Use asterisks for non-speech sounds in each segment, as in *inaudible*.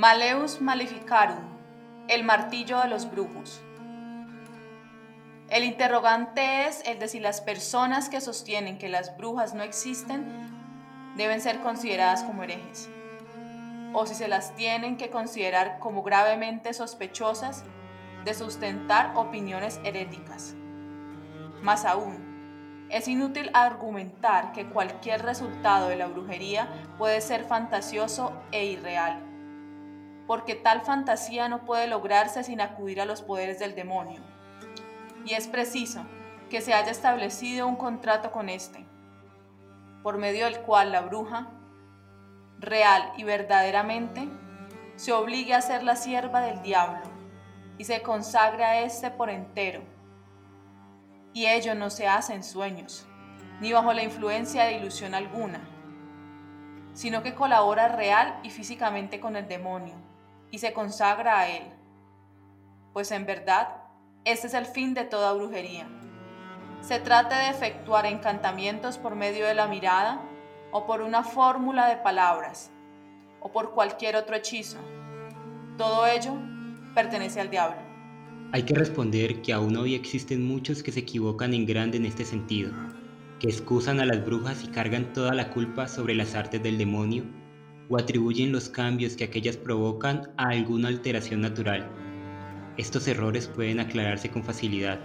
Maleus Maleficarum, el martillo de los brujos. El interrogante es el de si las personas que sostienen que las brujas no existen deben ser consideradas como herejes, o si se las tienen que considerar como gravemente sospechosas de sustentar opiniones heréticas. Más aún, es inútil argumentar que cualquier resultado de la brujería puede ser fantasioso e irreal porque tal fantasía no puede lograrse sin acudir a los poderes del demonio. Y es preciso que se haya establecido un contrato con éste, por medio del cual la bruja, real y verdaderamente, se obligue a ser la sierva del diablo y se consagre a éste por entero. Y ello no se hace en sueños, ni bajo la influencia de ilusión alguna, sino que colabora real y físicamente con el demonio y se consagra a él. Pues en verdad, este es el fin de toda brujería. Se trata de efectuar encantamientos por medio de la mirada o por una fórmula de palabras o por cualquier otro hechizo. Todo ello pertenece al diablo. Hay que responder que aún hoy existen muchos que se equivocan en grande en este sentido, que excusan a las brujas y cargan toda la culpa sobre las artes del demonio o atribuyen los cambios que aquellas provocan a alguna alteración natural. Estos errores pueden aclararse con facilidad.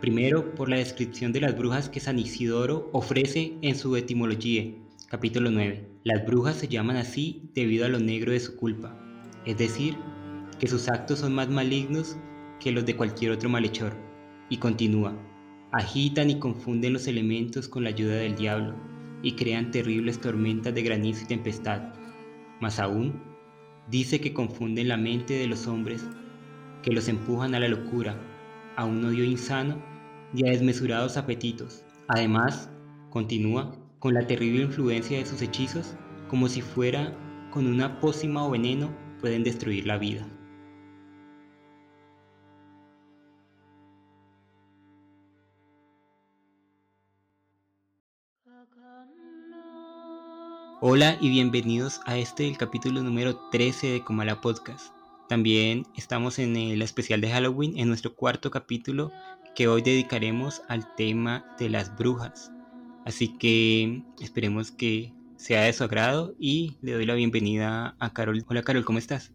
Primero, por la descripción de las brujas que San Isidoro ofrece en su Etimología, capítulo 9. Las brujas se llaman así debido a lo negro de su culpa, es decir, que sus actos son más malignos que los de cualquier otro malhechor. Y continúa, agitan y confunden los elementos con la ayuda del diablo y crean terribles tormentas de granizo y tempestad. Más aún, dice que confunden la mente de los hombres, que los empujan a la locura, a un odio insano y a desmesurados apetitos. Además, continúa con la terrible influencia de sus hechizos, como si fuera con una pócima o veneno pueden destruir la vida. Hola y bienvenidos a este el capítulo número 13 de Comala Podcast. También estamos en el especial de Halloween, en nuestro cuarto capítulo que hoy dedicaremos al tema de las brujas. Así que esperemos que sea de su agrado y le doy la bienvenida a Carol. Hola Carol, ¿cómo estás?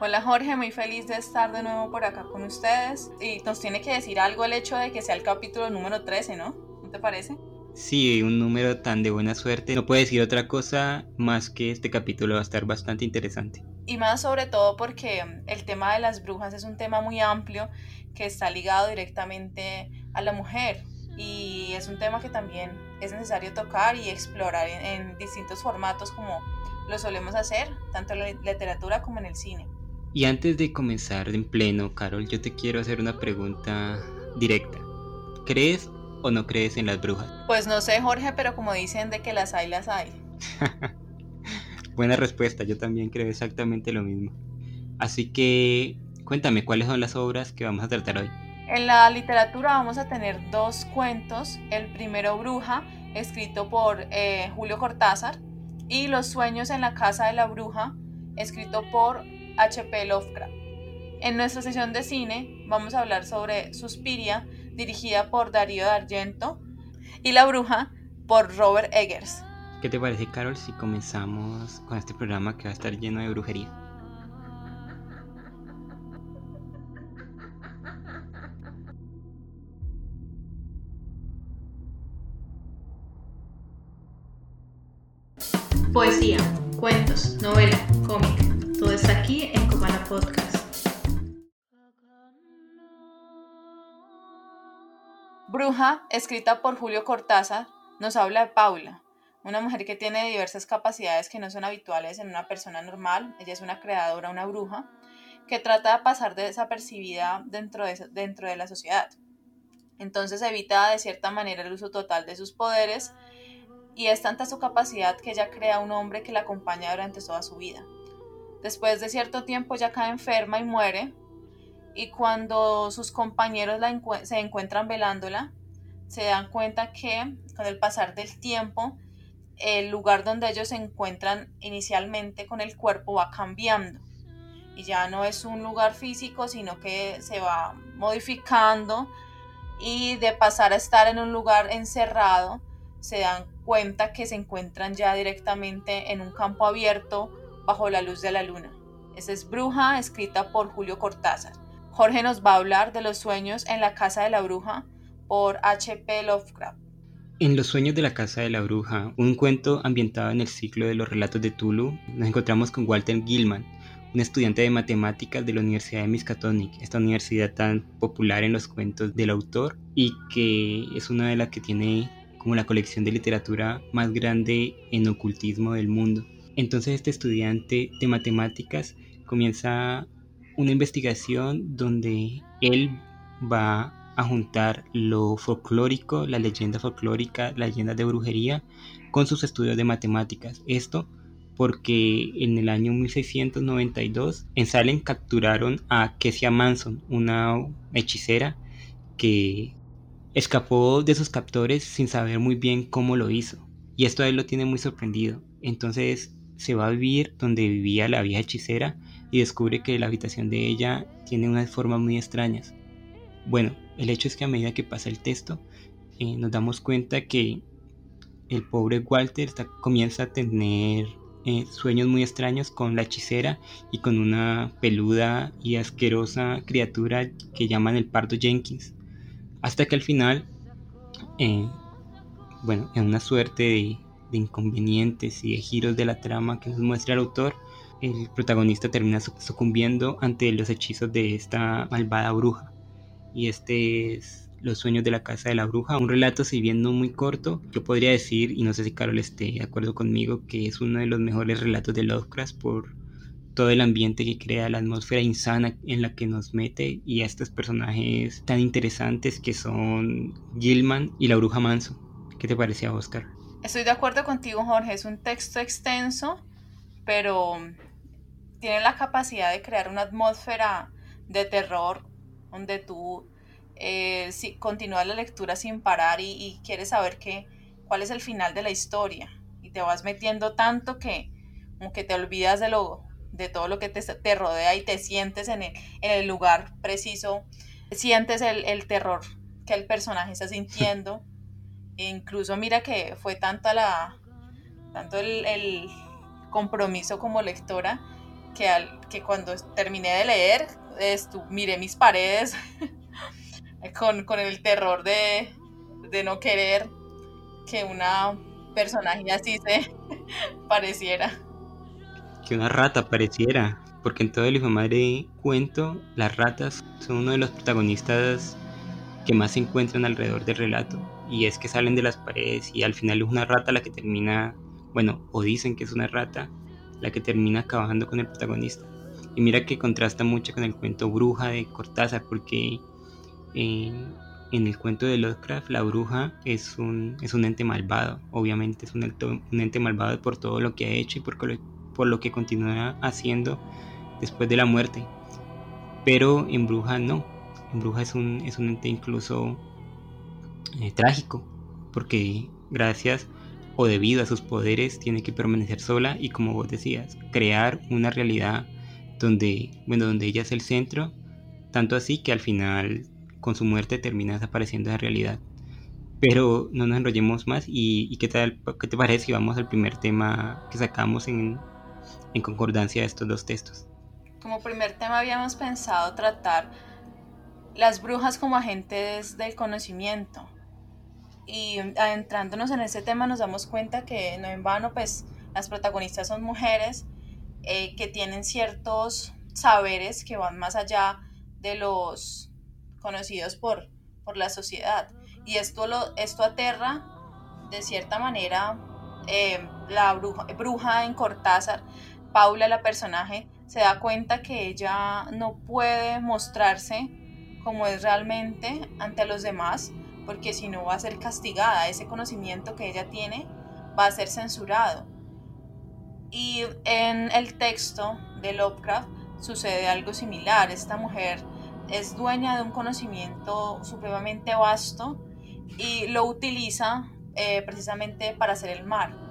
Hola Jorge, muy feliz de estar de nuevo por acá con ustedes. Y nos tiene que decir algo el hecho de que sea el capítulo número 13, ¿no? ¿No te parece? Sí, un número tan de buena suerte. No puede decir otra cosa más que este capítulo va a estar bastante interesante. Y más sobre todo porque el tema de las brujas es un tema muy amplio que está ligado directamente a la mujer y es un tema que también es necesario tocar y explorar en, distintos formatos como lo solemos hacer, tanto en la literatura como en el cine. Y antes de comenzar en pleno, Carol, yo te quiero hacer una pregunta directa. ¿Crees o no crees en las brujas? Pues no sé, Jorge, pero como dicen de que las hay, las hay. *laughs* Buena respuesta, yo también creo exactamente lo mismo. Así que cuéntame, ¿cuáles son las obras que vamos a tratar hoy? En la literatura vamos a tener dos cuentos. El primero, Bruja, escrito por eh, Julio Cortázar, y Los sueños en la casa de la bruja, escrito por H.P. Lovecraft. En nuestra sesión de cine vamos a hablar sobre Suspiria, dirigida por Darío de Argento, y La Bruja, por Robert Eggers. ¿Qué te parece, Carol, si comenzamos con este programa que va a estar lleno de brujería? Poesía, cuentos, novela, cómic, Bruja, escrita por Julio Cortázar, nos habla de Paula, una mujer que tiene diversas capacidades que no son habituales en una persona normal. Ella es una creadora, una bruja, que trata de pasar desapercibida dentro de, dentro de la sociedad. Entonces evita de cierta manera el uso total de sus poderes y es tanta su capacidad que ella crea un hombre que la acompaña durante toda su vida. Después de cierto tiempo ya cae enferma y muere, y cuando sus compañeros se encuentran velándola, se dan cuenta que con el pasar del tiempo, el lugar donde ellos se encuentran inicialmente con el cuerpo va cambiando. y ya no es un lugar físico, sino que se va modificando y de pasar a estar en un lugar encerrado, se dan cuenta que se encuentran ya directamente en un campo abierto bajo la luz de la luna. Esa es Bruja, escrita por Julio Cortázar. Jorge nos va a hablar de los sueños en la casa de la bruja por H.P. Lovecraft. En Los sueños de la casa de la bruja, un cuento ambientado en el ciclo de los relatos de Tulu, nos encontramos con Walter Gilman, un estudiante de matemáticas de la Universidad de Miskatonic, esta universidad tan popular en los cuentos del autor y que es una de las que tiene como la colección de literatura más grande en ocultismo del mundo. Entonces este estudiante de matemáticas comienza una investigación donde él va a juntar lo folclórico, la leyenda folclórica, la leyenda de brujería, con sus estudios de matemáticas. Esto porque en el año 1692 en Salem capturaron a Kesia Manson, una hechicera que escapó de sus captores sin saber muy bien cómo lo hizo. Y esto a él lo tiene muy sorprendido. Entonces se va a vivir donde vivía la vieja hechicera y descubre que la habitación de ella tiene unas formas muy extrañas. Bueno, el hecho es que a medida que pasa el texto, eh, nos damos cuenta que el pobre Walter comienza a tener eh, sueños muy extraños con la hechicera y con una peluda y asquerosa criatura que llaman el pardo Jenkins. Hasta que al final, eh, bueno, en una suerte de, de, inconvenientes y de giros de la trama que nos muestra el autor, el protagonista termina sucumbiendo ante los hechizos de esta malvada bruja. Y este es los sueños de la casa de la bruja, un relato si bien no muy corto, yo podría decir, y no sé si Carol esté de acuerdo conmigo, que es uno de los mejores relatos de Lovecraft por todo el ambiente que crea, la atmósfera insana en la que nos mete y a estos personajes tan interesantes que son Gilman y la bruja Manso. ¿Qué te parecía, Oscar? Estoy de acuerdo contigo, Jorge. Es un texto extenso, pero tiene la capacidad de crear una atmósfera de terror donde tú eh, si, continúas la lectura sin parar y, quieres saber qué, cuál es el final de la historia. Y te vas metiendo tanto que como que te olvidas de, lo, de todo lo que te, te rodea y te sientes en el, en el lugar preciso. Sientes el, el, terror que el personaje está sintiendo. *laughs* e incluso mira que fue tanta la, tanto el, el compromiso como lectora que, al, que cuando terminé de leer, estu, miré mis paredes *laughs* con, el terror de, no querer que una personaje así se *laughs* pareciera. Que una rata pareciera, porque en todo el hijo madre cuento, las ratas son uno de los protagonistas que más se encuentran alrededor del relato. Y es que salen de las paredes y al final es una rata la que termina, bueno, o dicen que es una rata la que termina acabando con el protagonista. Y mira que contrasta mucho con el cuento Bruja de Cortázar, porque en, el cuento de Lovecraft, la bruja es un, es un ente malvado, obviamente es un un ente malvado por todo lo que ha hecho y por, por lo que continúa haciendo después de la muerte. Pero en bruja no, en bruja es un, es un ente incluso eh, trágico, porque gracias o debido a sus poderes tiene que permanecer sola y como vos decías, crear una realidad donde, bueno, donde ella es el centro, tanto así que al final con su muerte termina desapareciendo de realidad. Pero no nos enrollemos más y, ¿qué, tal, qué te parece si vamos al primer tema que sacamos en, en concordancia de estos dos textos. Como primer tema habíamos pensado tratar las brujas como agentes del conocimiento. Y adentrándonos en ese tema nos damos cuenta que no en vano pues las protagonistas son mujeres eh, que tienen ciertos saberes que van más allá de los conocidos por, por la sociedad. Y esto, lo, esto aterra de cierta manera eh, la bruja, bruja en Cortázar, Paula, la personaje, se da cuenta que ella no puede mostrarse como es realmente ante los demás, porque si no va a ser castigada, ese conocimiento que ella tiene va a ser censurado. Y en el texto de Lovecraft sucede algo similar. Esta mujer es dueña de un conocimiento supremamente vasto y lo utiliza eh, precisamente para hacer el mal.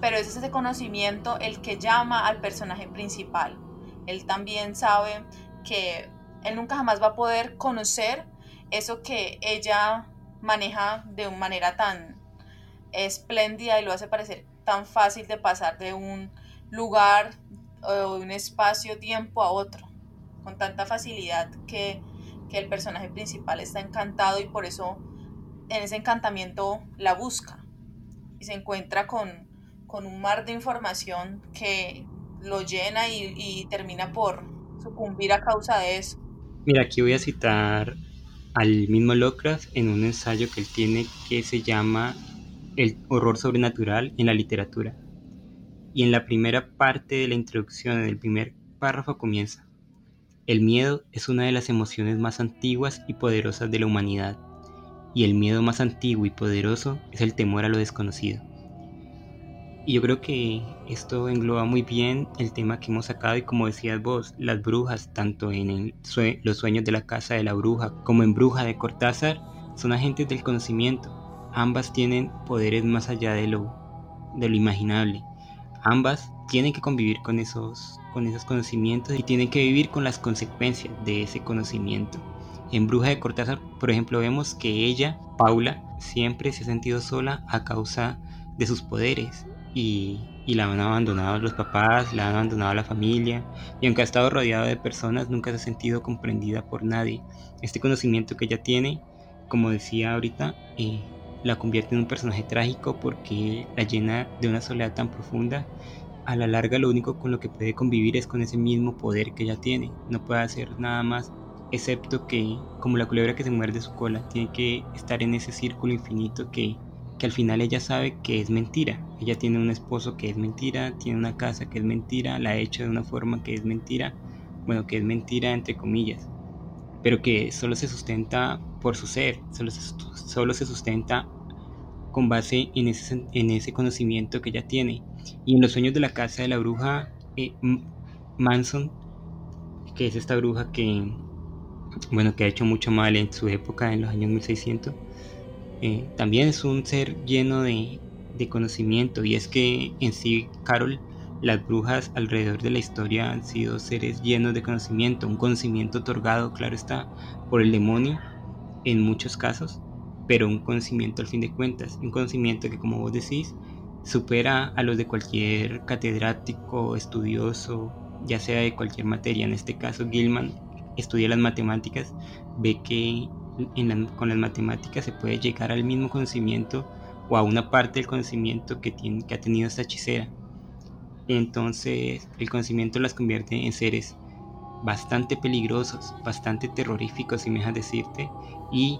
Pero es ese conocimiento el que llama al personaje principal. Él también sabe que él nunca jamás va a poder conocer eso que ella maneja de una manera tan espléndida y lo hace parecer tan fácil de pasar de un lugar o de un espacio-tiempo a otro, con tanta facilidad que, que el personaje principal está encantado y por eso en ese encantamiento la busca y se encuentra con, con un mar de información que lo llena y, y termina por sucumbir a causa de eso. Mira, aquí voy a citar al mismo Lovecraft en un ensayo que él tiene que se llama El horror sobrenatural en la literatura. Y en la primera parte de la introducción, en el primer párrafo comienza. El miedo es una de las emociones más antiguas y poderosas de la humanidad y el miedo más antiguo y poderoso es el temor a lo desconocido. Y yo creo que esto engloba muy bien el tema que hemos sacado y como decías vos, las brujas, tanto en los sueños de la casa de la bruja como en Bruja de Cortázar, son agentes del conocimiento. Ambas tienen poderes más allá de lo, de lo imaginable. Ambas tienen que convivir con esos, con esos conocimientos y tienen que vivir con las consecuencias de ese conocimiento. En Bruja de Cortázar, por ejemplo, vemos que ella, Paula, siempre se ha sentido sola a causa de sus poderes y, la han abandonado los papás, la han abandonado la familia y aunque ha estado rodeada de personas, nunca se ha sentido comprendida por nadie. Este conocimiento que ella tiene, como decía ahorita, eh, la convierte en un personaje trágico porque la llena de una soledad tan profunda. A la larga lo único con lo que puede convivir es con ese mismo poder que ella tiene. No puede hacer nada más excepto que, como la culebra que se muerde su cola, tiene que estar en ese círculo infinito que, que al final ella sabe que es mentira. Ella tiene un esposo que es mentira, tiene una casa que es mentira, la ha hecho de una forma que es mentira, bueno, que es mentira entre comillas, pero que solo se sustenta por su ser, solo se, solo se sustenta con base en ese, en ese conocimiento que ella tiene. Y en los sueños de la casa de la bruja eh, Manson, que es esta bruja que, bueno, que ha hecho mucho mal en su época, en los años 1600, eh, también es un ser lleno de, de, conocimiento y es que en sí, Carol, las brujas alrededor de la historia han sido seres llenos de conocimiento, un conocimiento otorgado, claro está, por el demonio en muchos casos, pero un conocimiento al fin de cuentas, un conocimiento que como vos decís, supera a los de cualquier catedrático, estudioso, ya sea de cualquier materia. En este caso, Gilman estudia las matemáticas, ve que con las matemáticas se puede llegar al mismo conocimiento o a una parte del conocimiento que, tiene, que ha tenido esta hechicera. Entonces el conocimiento las convierte en seres bastante peligrosos, bastante terroríficos, si me dejas decirte, y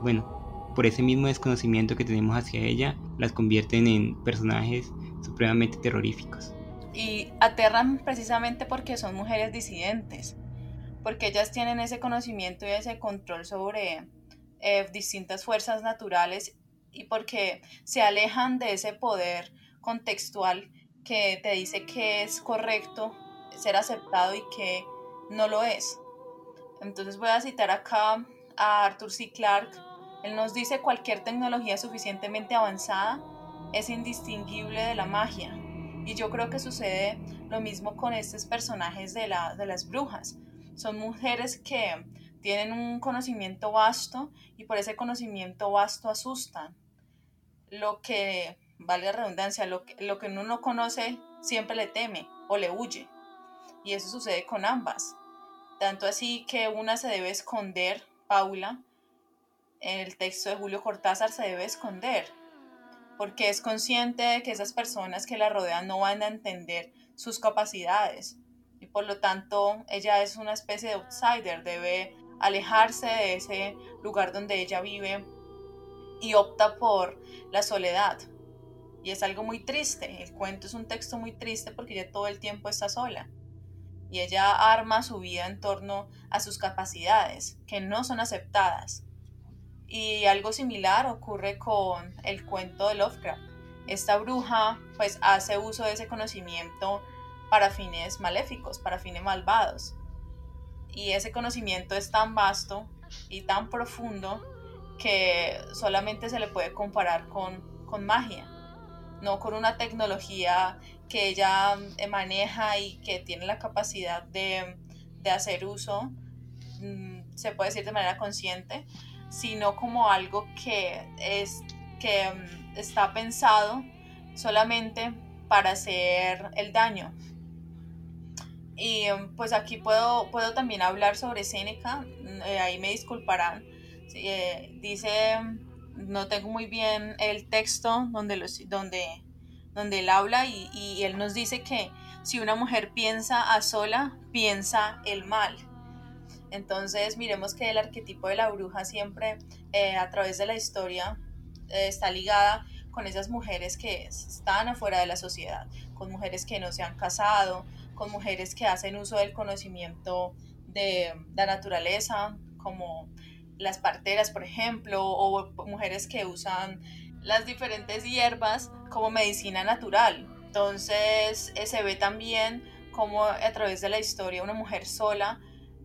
bueno, por ese mismo desconocimiento que tenemos hacia ella, las convierten en personajes supremamente terroríficos. Y aterran precisamente porque son mujeres disidentes porque ellas tienen ese conocimiento y ese control sobre eh, distintas fuerzas naturales y porque se alejan de ese poder contextual que te dice que es correcto ser aceptado y que no lo es. Entonces voy a citar acá a Arthur C. Clarke. Él nos dice cualquier tecnología suficientemente avanzada es indistinguible de la magia. Y yo creo que sucede lo mismo con estos personajes de, la, de las brujas son mujeres que tienen un conocimiento vasto y por ese conocimiento vasto asustan. Lo que, vale la redundancia, lo que, lo que uno no conoce siempre le teme o le huye. Y eso sucede con ambas. Tanto así que una se debe esconder, Paula, en el texto de Julio Cortázar se debe esconder, porque es consciente de que esas personas que la rodean no van a entender sus capacidades y por lo tanto ella es una especie de outsider, debe alejarse de ese lugar donde ella vive y opta por la soledad. Y es algo muy triste, el cuento es un texto muy triste porque ella todo el tiempo está sola. Y ella arma su vida en torno a sus capacidades, que no son aceptadas. Y algo similar ocurre con el cuento de Lovecraft. Esta bruja pues hace uso de ese conocimiento para fines maléficos, para fines malvados. Y ese conocimiento es tan vasto y tan profundo que solamente se le puede comparar con, con magia. no con una tecnología que ella eh, maneja y que tiene la capacidad de, hacer uso, mm, se puede decir de manera consciente, sino como algo que, es, que mm, está pensado solamente para hacer el daño. Y mm, pues aquí puedo, puedo también hablar sobre Séneca, eh, ahí me disculparán. Eh, dice, no tengo muy bien el texto donde, donde, donde él habla y, y, él nos dice que si una mujer piensa a sola, piensa el mal. Entonces miremos que el arquetipo de la bruja siempre eh, a través de la historia está ligada con esas mujeres que están afuera de la sociedad, con mujeres que no se han casado, con mujeres que hacen uso del conocimiento de la naturaleza, como las parteras, por ejemplo, o mujeres que usan las diferentes hierbas como medicina natural. Entonces eh, se ve también como a través de la historia una mujer sola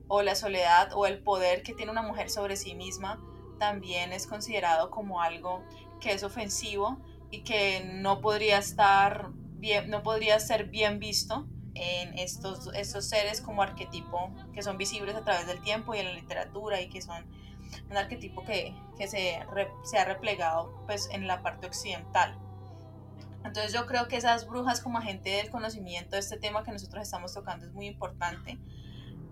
o la soledad o el poder que tiene una mujer sobre sí misma también es considerado como algo que es ofensivo y que no podría estar bien, no podría ser bien visto en estos, estos seres como arquetipo que son visibles a través del tiempo y en la literatura y que son un arquetipo que, que se, se, ha replegado pues en la parte occidental. Entonces yo creo que esas brujas como agente del conocimiento, este tema que nosotros estamos tocando es muy importante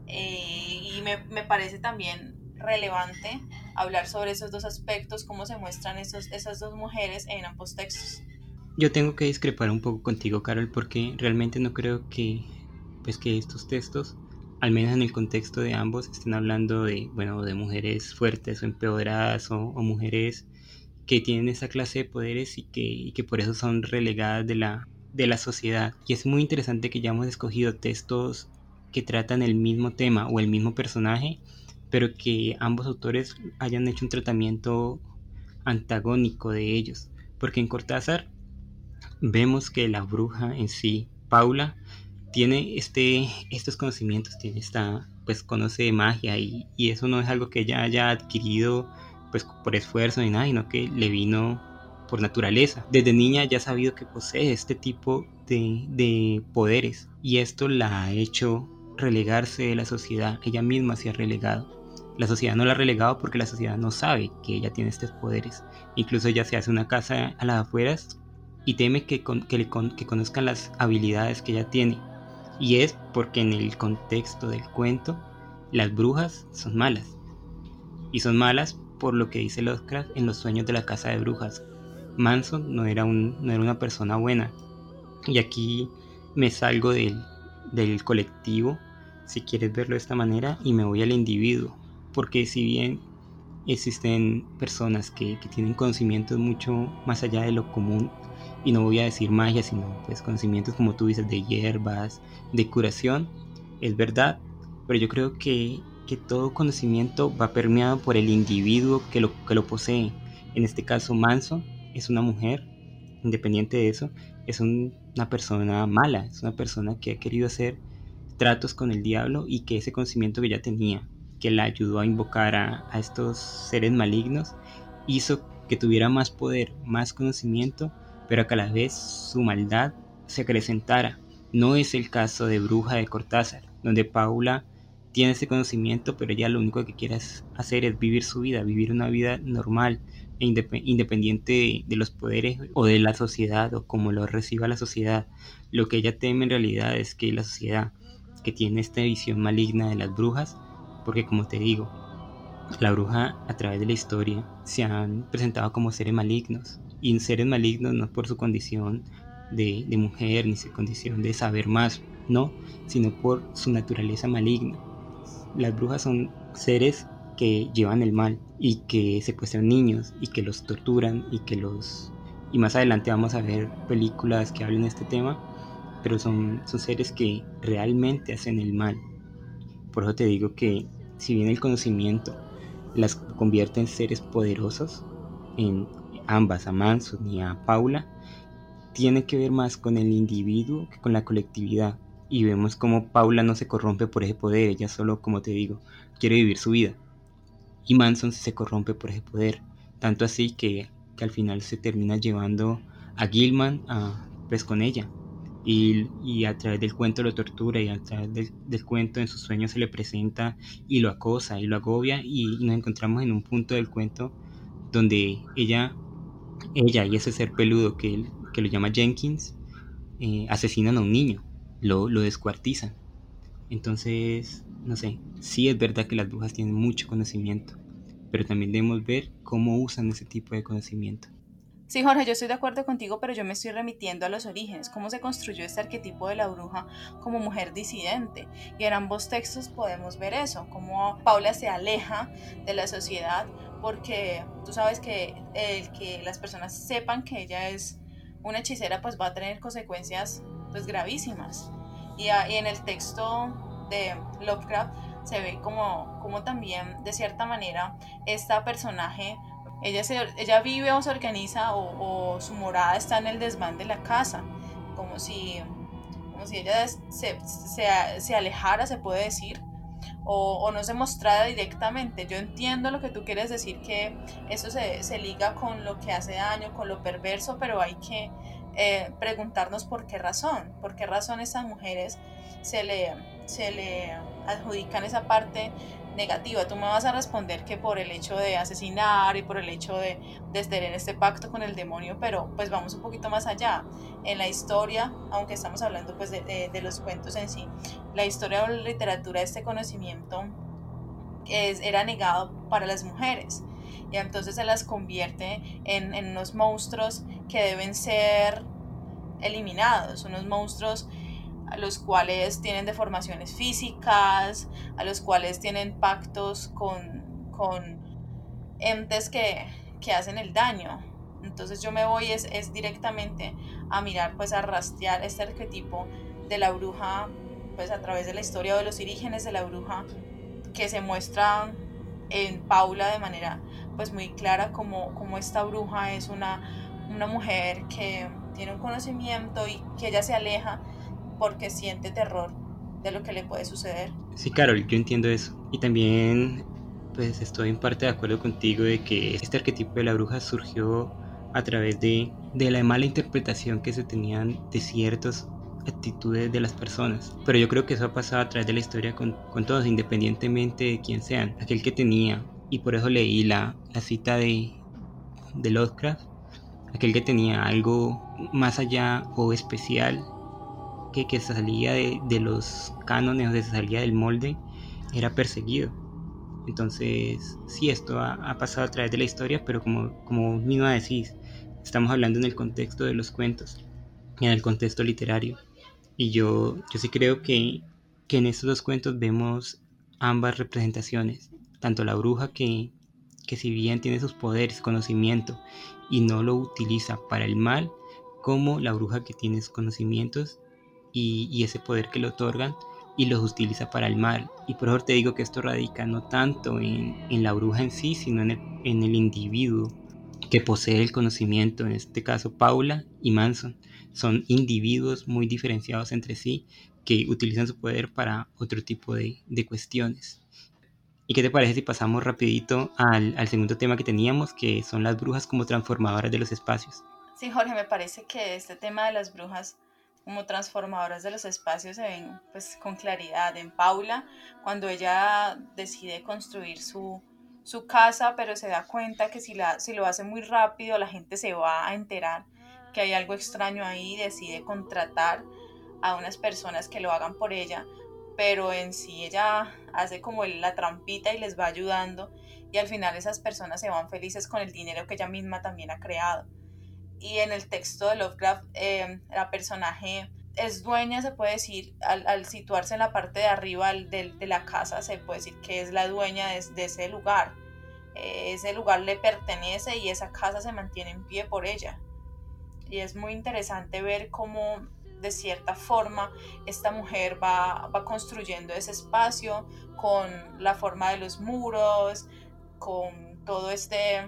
eh, y me, me, parece también relevante hablar sobre esos dos aspectos, cómo se muestran esos, esas dos mujeres en ambos textos. Yo tengo que discrepar un poco contigo, Carol, porque realmente no creo que, pues, que estos textos, al menos en el contexto de ambos, estén hablando de, bueno, de mujeres fuertes o empoderadas o, mujeres que tienen esa clase de poderes y que, y que por eso son relegadas de la, de la sociedad. Y es muy interesante que ya hemos escogido textos que tratan el mismo tema o el mismo personaje, pero que ambos autores hayan hecho un tratamiento antagónico de ellos. Porque en Cortázar vemos que la bruja en sí, Paula, tiene este, estos conocimientos, tiene esta, pues conoce magia y, eso no es algo que ella haya adquirido pues por esfuerzo ni nada, sino que le vino por naturaleza. Desde niña ya ha sabido que posee este tipo de, de poderes y esto la ha hecho relegarse de la sociedad, ella misma se ha relegado. La sociedad no la ha relegado porque la sociedad no sabe que ella tiene estos poderes. Incluso ella se hace una casa a las afueras y teme que, que, le que conozcan las habilidades que ella tiene. Y es porque en el contexto del cuento, las brujas son malas. Y son malas por lo que dice Lovecraft en los sueños de la casa de brujas. Manson no era, un, no era una persona buena. Y aquí me salgo del, del colectivo, si quieres verlo de esta manera, y me voy al individuo. Porque si bien existen personas que, que tienen conocimientos mucho más allá de lo común, y no voy a decir magia, sino pues conocimientos como tú dices de hierbas, de curación, es verdad, pero yo creo que, que todo conocimiento va permeado por el individuo que lo, que lo posee. En este caso, Manso es una mujer, independiente de eso, es una persona mala, es una persona que ha querido hacer tratos con el diablo y que ese conocimiento que ya tenía, que la ayudó a invocar a, a estos seres malignos, hizo que tuviera más poder, más conocimiento pero a la vez su maldad se acrecentara. No es el caso de Bruja de Cortázar, donde Paula tiene ese conocimiento, pero ella lo único que quiere hacer es vivir su vida, vivir una vida normal e independiente de, los poderes o de la sociedad o como lo reciba la sociedad. Lo que ella teme en realidad es que la sociedad que tiene esta visión maligna de las brujas, porque como te digo, la bruja a través de la historia se han presentado como seres malignos, y seres malignos no por su condición de, mujer ni su condición de saber más, no, sino por su naturaleza maligna. Las brujas son seres que llevan el mal y que secuestran niños y que los torturan y que los... Y más adelante vamos a ver películas que hablen de este tema, pero son, son seres que realmente hacen el mal. Por eso te digo que si bien el conocimiento las convierte en seres poderosos, en ambas, a Manson y a Paula, tiene que ver más con el individuo que con la colectividad. Y vemos como Paula no se corrompe por ese poder, ella solo, como te digo, quiere vivir su vida. Y Manson se corrompe por ese poder, tanto así que, que al final se termina llevando a Gilman a, pues con ella. Y, a través del cuento lo tortura y a través del, cuento en sus sueños se le presenta y lo acosa y lo agobia y nos encontramos en un punto del cuento donde ella, ella y ese ser peludo que, que lo llama Jenkins eh, asesinan a un niño, lo, lo descuartizan. Entonces, no sé, sí es verdad que las brujas tienen mucho conocimiento, pero también debemos ver cómo usan ese tipo de conocimiento. Sí, Jorge, yo estoy de acuerdo contigo, pero yo me estoy remitiendo a los orígenes, cómo se construyó este arquetipo de la bruja como mujer disidente. Y en ambos textos podemos ver eso, cómo Paula se aleja de la sociedad, porque tú sabes que el que las personas sepan que ella es una hechicera, pues va a tener consecuencias pues gravísimas. Y, y en el texto de Lovecraft se ve como, como también, de cierta manera, esta personaje ella, se, ella vive o se organiza o, su morada está en el desván de la casa, como si, como si ella se, se, alejara, se puede decir, o, no se mostrara directamente. Yo entiendo lo que tú quieres decir, que eso se, se liga con lo que hace daño, con lo perverso, pero hay que eh, preguntarnos por qué razón, por qué razón estas mujeres se le, se le adjudican esa parte negativa. Tú me vas a responder que por el hecho de asesinar y por el hecho de, de en este pacto con el demonio, pero pues vamos un poquito más allá. En la historia, aunque estamos hablando pues de, de, los cuentos en sí, la historia o la literatura, este conocimiento es, era negado para las mujeres. Y entonces se las convierte en, en unos monstruos que deben ser eliminados, unos monstruos a los cuales tienen deformaciones físicas, a los cuales tienen pactos con, con entes que, que, hacen el daño. Entonces yo me voy es, es, directamente a mirar, pues a rastrear este arquetipo de la bruja, pues a través de la historia de los orígenes de la bruja, que se muestra en Paula de manera pues muy clara como, como esta bruja es una, una mujer que tiene un conocimiento y que ella se aleja porque siente terror de lo que le puede suceder. Sí, Carol, yo entiendo eso. Y también pues estoy en parte de acuerdo contigo de que este arquetipo de la bruja surgió a través de, de la mala interpretación que se tenían de ciertas actitudes de las personas. Pero yo creo que eso ha pasado a través de la historia con, con todos, independientemente de quién sean. Aquel que tenía, y por eso leí la, la cita de, de Lovecraft, aquel que tenía algo más allá o especial que, que salía de, los cánones o se salía del molde era perseguido. Entonces, sí, esto ha, pasado a través de la historia, pero como, como mismo decís, estamos hablando en el contexto de los cuentos, en el contexto literario. Y yo, yo sí creo que, que en estos dos cuentos vemos ambas representaciones, tanto la bruja que, que si bien tiene sus poderes, conocimiento, y no lo utiliza para el mal, como la bruja que tiene sus conocimientos y, ese poder que le otorgan y los utiliza para el mal. Y por eso te digo que esto radica no tanto en, en la bruja en sí, sino en el, en el, individuo que posee el conocimiento, en este caso Paula y Manson. Son individuos muy diferenciados entre sí que utilizan su poder para otro tipo de, de cuestiones. ¿Y qué te parece si pasamos rapidito al, al segundo tema que teníamos, que son las brujas como transformadoras de los espacios? Sí, Jorge, me parece que este tema de las brujas como transformadoras de los espacios se ven pues con claridad en Paula cuando ella decide construir su, su casa pero se da cuenta que si, la, si lo hace muy rápido la gente se va a enterar que hay algo extraño ahí decide contratar a unas personas que lo hagan por ella. Pero en sí ella hace como la trampita y les va ayudando y al final esas personas se van felices con el dinero que ella misma también ha creado y en el texto de Lovecraft eh, la personaje es dueña, se puede decir, al, situarse en la parte de arriba de, la casa, se puede decir que es la dueña de, ese lugar. Eh, ese lugar le pertenece y esa casa se mantiene en pie por ella. Y es muy interesante ver cómo de cierta forma esta mujer va, va construyendo ese espacio con la forma de los muros, con todo este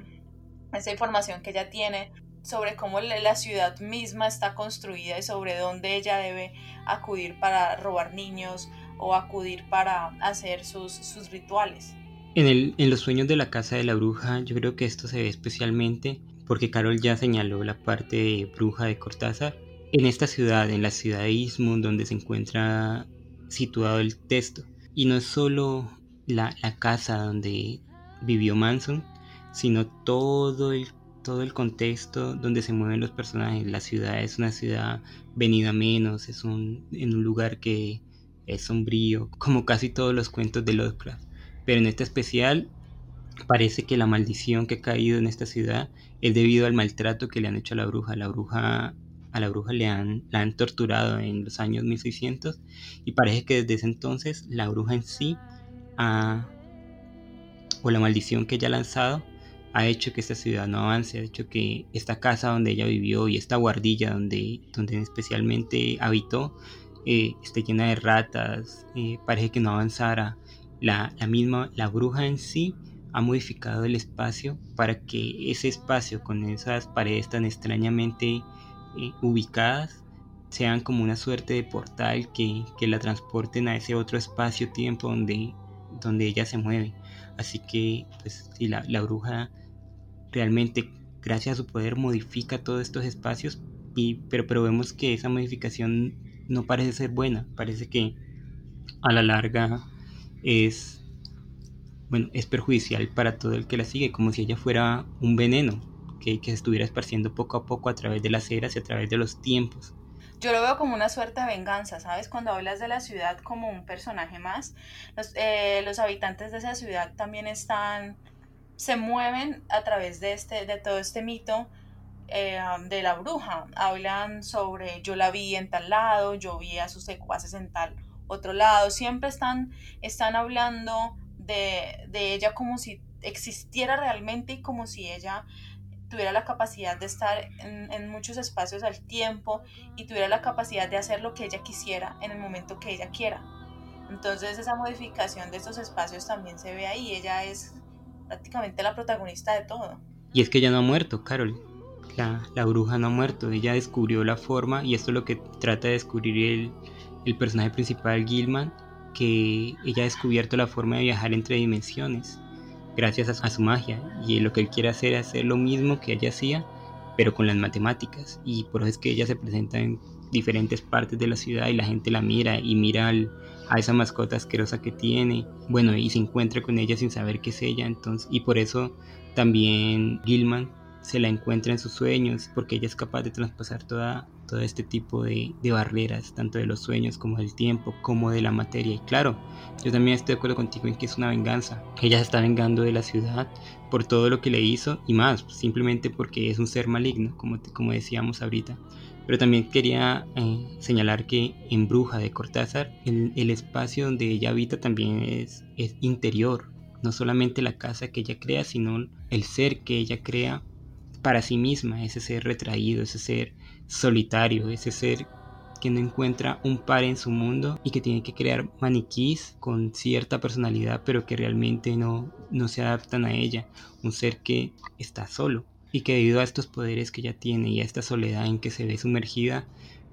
esa información que ella tiene sobre cómo la ciudad misma está construida y sobre dónde ella debe acudir para robar niños o acudir para hacer sus, sus rituales. En, el, en los sueños de la casa de la bruja yo creo que esto se ve especialmente porque Carol ya señaló la parte de bruja de Cortázar. En esta ciudad, en la ciudad de Ismund, donde se encuentra situado el texto. Y no es solo la, la casa donde vivió Manson, sino todo el, todo el contexto donde se mueven los personajes. La ciudad es una ciudad venida menos, es un, en un lugar que es sombrío, *laughs* como casi todos los cuentos de Lovecraft. Pero en este especial parece que la maldición que ha caído en esta ciudad es debido al maltrato que le han hecho a la bruja. La bruja a la bruja le han, la han torturado en los años 1600 y parece que desde ese entonces la bruja en sí ha, o la maldición que ella ha lanzado ha hecho que esta ciudad no avance, ha hecho que esta casa donde ella vivió y esta guardilla donde, donde especialmente habitó eh, esté llena de ratas, eh, parece que no avanzara. La, la misma, la bruja en sí ha modificado el espacio para que ese espacio con esas paredes tan extrañamente eh, ubicadas sean como una suerte de portal que, que la transporten a ese otro espacio-tiempo donde, donde ella se mueve. Así que, pues, si la, la bruja realmente, gracias a su poder, modifica todos estos espacios, y, pero, pero vemos que esa modificación no parece ser buena, parece que a la larga es bueno, es perjudicial para todo el que la sigue, como si ella fuera un veneno que, que se estuviera esparciendo poco a poco a través de las eras y a través de los tiempos. Yo lo veo como una suerte de venganza, ¿sabes? Cuando hablas de la ciudad como un personaje más, los, eh, los habitantes de esa ciudad también están, se mueven a través de, este, de todo este mito eh, de la bruja. Hablan sobre yo la vi en tal lado, yo vi a sus secuaces en tal otro lado. Siempre están, están hablando de, de ella como si existiera realmente y como si ella tuviera la capacidad de estar en, en, muchos espacios al tiempo y tuviera la capacidad de hacer lo que ella quisiera en el momento que ella quiera. Entonces esa modificación de estos espacios también se ve ahí, ella es prácticamente la protagonista de todo. Y es que ella no ha muerto, Carol. La, la bruja no ha muerto, ella descubrió la forma y esto es lo que trata de descubrir el, el personaje principal, Gilman, que ella ha descubierto la forma de viajar entre dimensiones gracias a su, magia y lo que él quiere hacer es hacer lo mismo que ella hacía pero con las matemáticas y por eso es que ella se presenta en diferentes partes de la ciudad y la gente la mira y mira a esa mascota asquerosa que tiene bueno y se encuentra con ella sin saber qué es ella entonces y por eso también Gilman se la encuentra en sus sueños porque ella es capaz de traspasar toda, todo este tipo de, de, barreras, tanto de los sueños como del tiempo, como de la materia. Y claro, yo también estoy de acuerdo contigo en que es una venganza. Ella se está vengando de la ciudad por todo lo que le hizo y más, simplemente porque es un ser maligno, como, como decíamos ahorita. Pero también quería eh, señalar que en Bruja de Cortázar, el, espacio donde ella habita también es, es interior. No solamente la casa que ella crea, sino el ser que ella crea para sí misma, ese ser retraído, ese ser solitario, ese ser que no encuentra un par en su mundo y que tiene que crear maniquís con cierta personalidad pero que realmente no, no se adaptan a ella, un ser que está solo y que debido a estos poderes que ella tiene y a esta soledad en que se ve sumergida,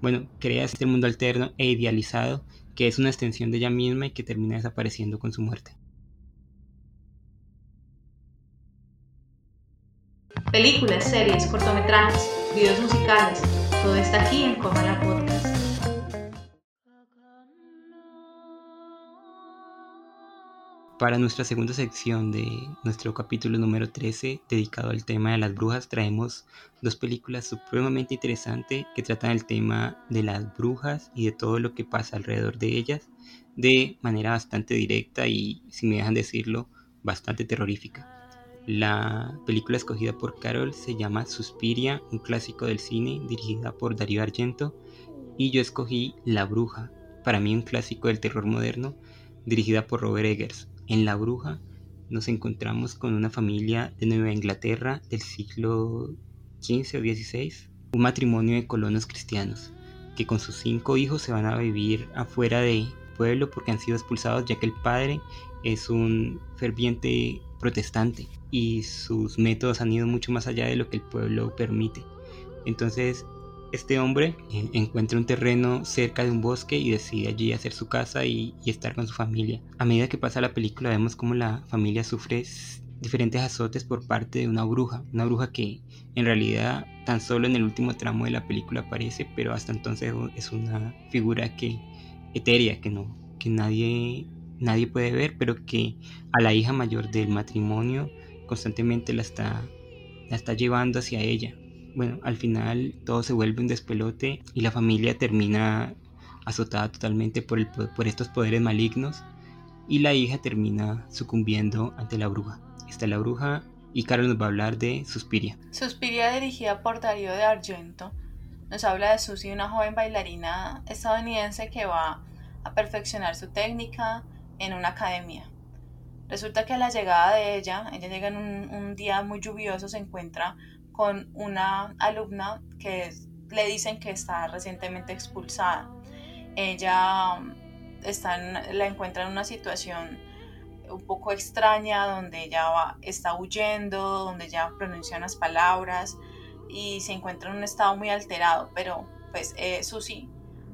bueno, crea este mundo alterno e idealizado que es una extensión de ella misma y que termina desapareciendo con su muerte. Películas, series, cortometrajes, videos musicales, todo está aquí en Comala Podcast. Para nuestra segunda sección de nuestro capítulo número 13, dedicado al tema de las brujas, traemos dos películas supremamente interesantes que tratan el tema de las brujas y de todo lo que pasa alrededor de ellas de manera bastante directa y, si me dejan decirlo, bastante terrorífica. La película escogida por Carol se llama Suspiria, un clásico del cine dirigida por Darío Argento, y yo escogí La Bruja, para mí un clásico del terror moderno, dirigida por Robert Eggers. En La Bruja nos encontramos con una familia de Nueva Inglaterra del siglo XV o XVI, un matrimonio de colonos cristianos, que con sus cinco hijos se van a vivir afuera de pueblo porque han sido expulsados ya que el padre es un ferviente protestante y sus métodos han ido mucho más allá de lo que el pueblo permite. Entonces, este hombre encuentra un terreno cerca de un bosque y decide allí hacer su casa y, estar con su familia. A medida que pasa la película vemos como la familia sufre diferentes azotes por parte de una bruja, una bruja que en realidad tan solo en el último tramo de la película aparece, pero hasta entonces es una figura que etérea, que no, que nadie, nadie puede ver, pero que a la hija mayor del matrimonio constantemente la está, la está llevando hacia ella. Bueno, al final todo se vuelve un despelote y la familia termina azotada totalmente por, el, por estos poderes malignos y la hija termina sucumbiendo ante la bruja. Está la bruja y Carol nos va a hablar de Suspiria. Suspiria dirigida por Darío de Argento nos habla de Susie, una joven bailarina estadounidense que va a perfeccionar su técnica en una academia. Resulta que a la llegada de ella, ella llega en un, día muy lluvioso, se encuentra con una alumna que le dicen que está recientemente expulsada. Ella está la encuentra en una situación un poco extraña donde ella está huyendo, donde ella pronuncia unas palabras y se encuentra en un estado muy alterado, pero pues eh, Susi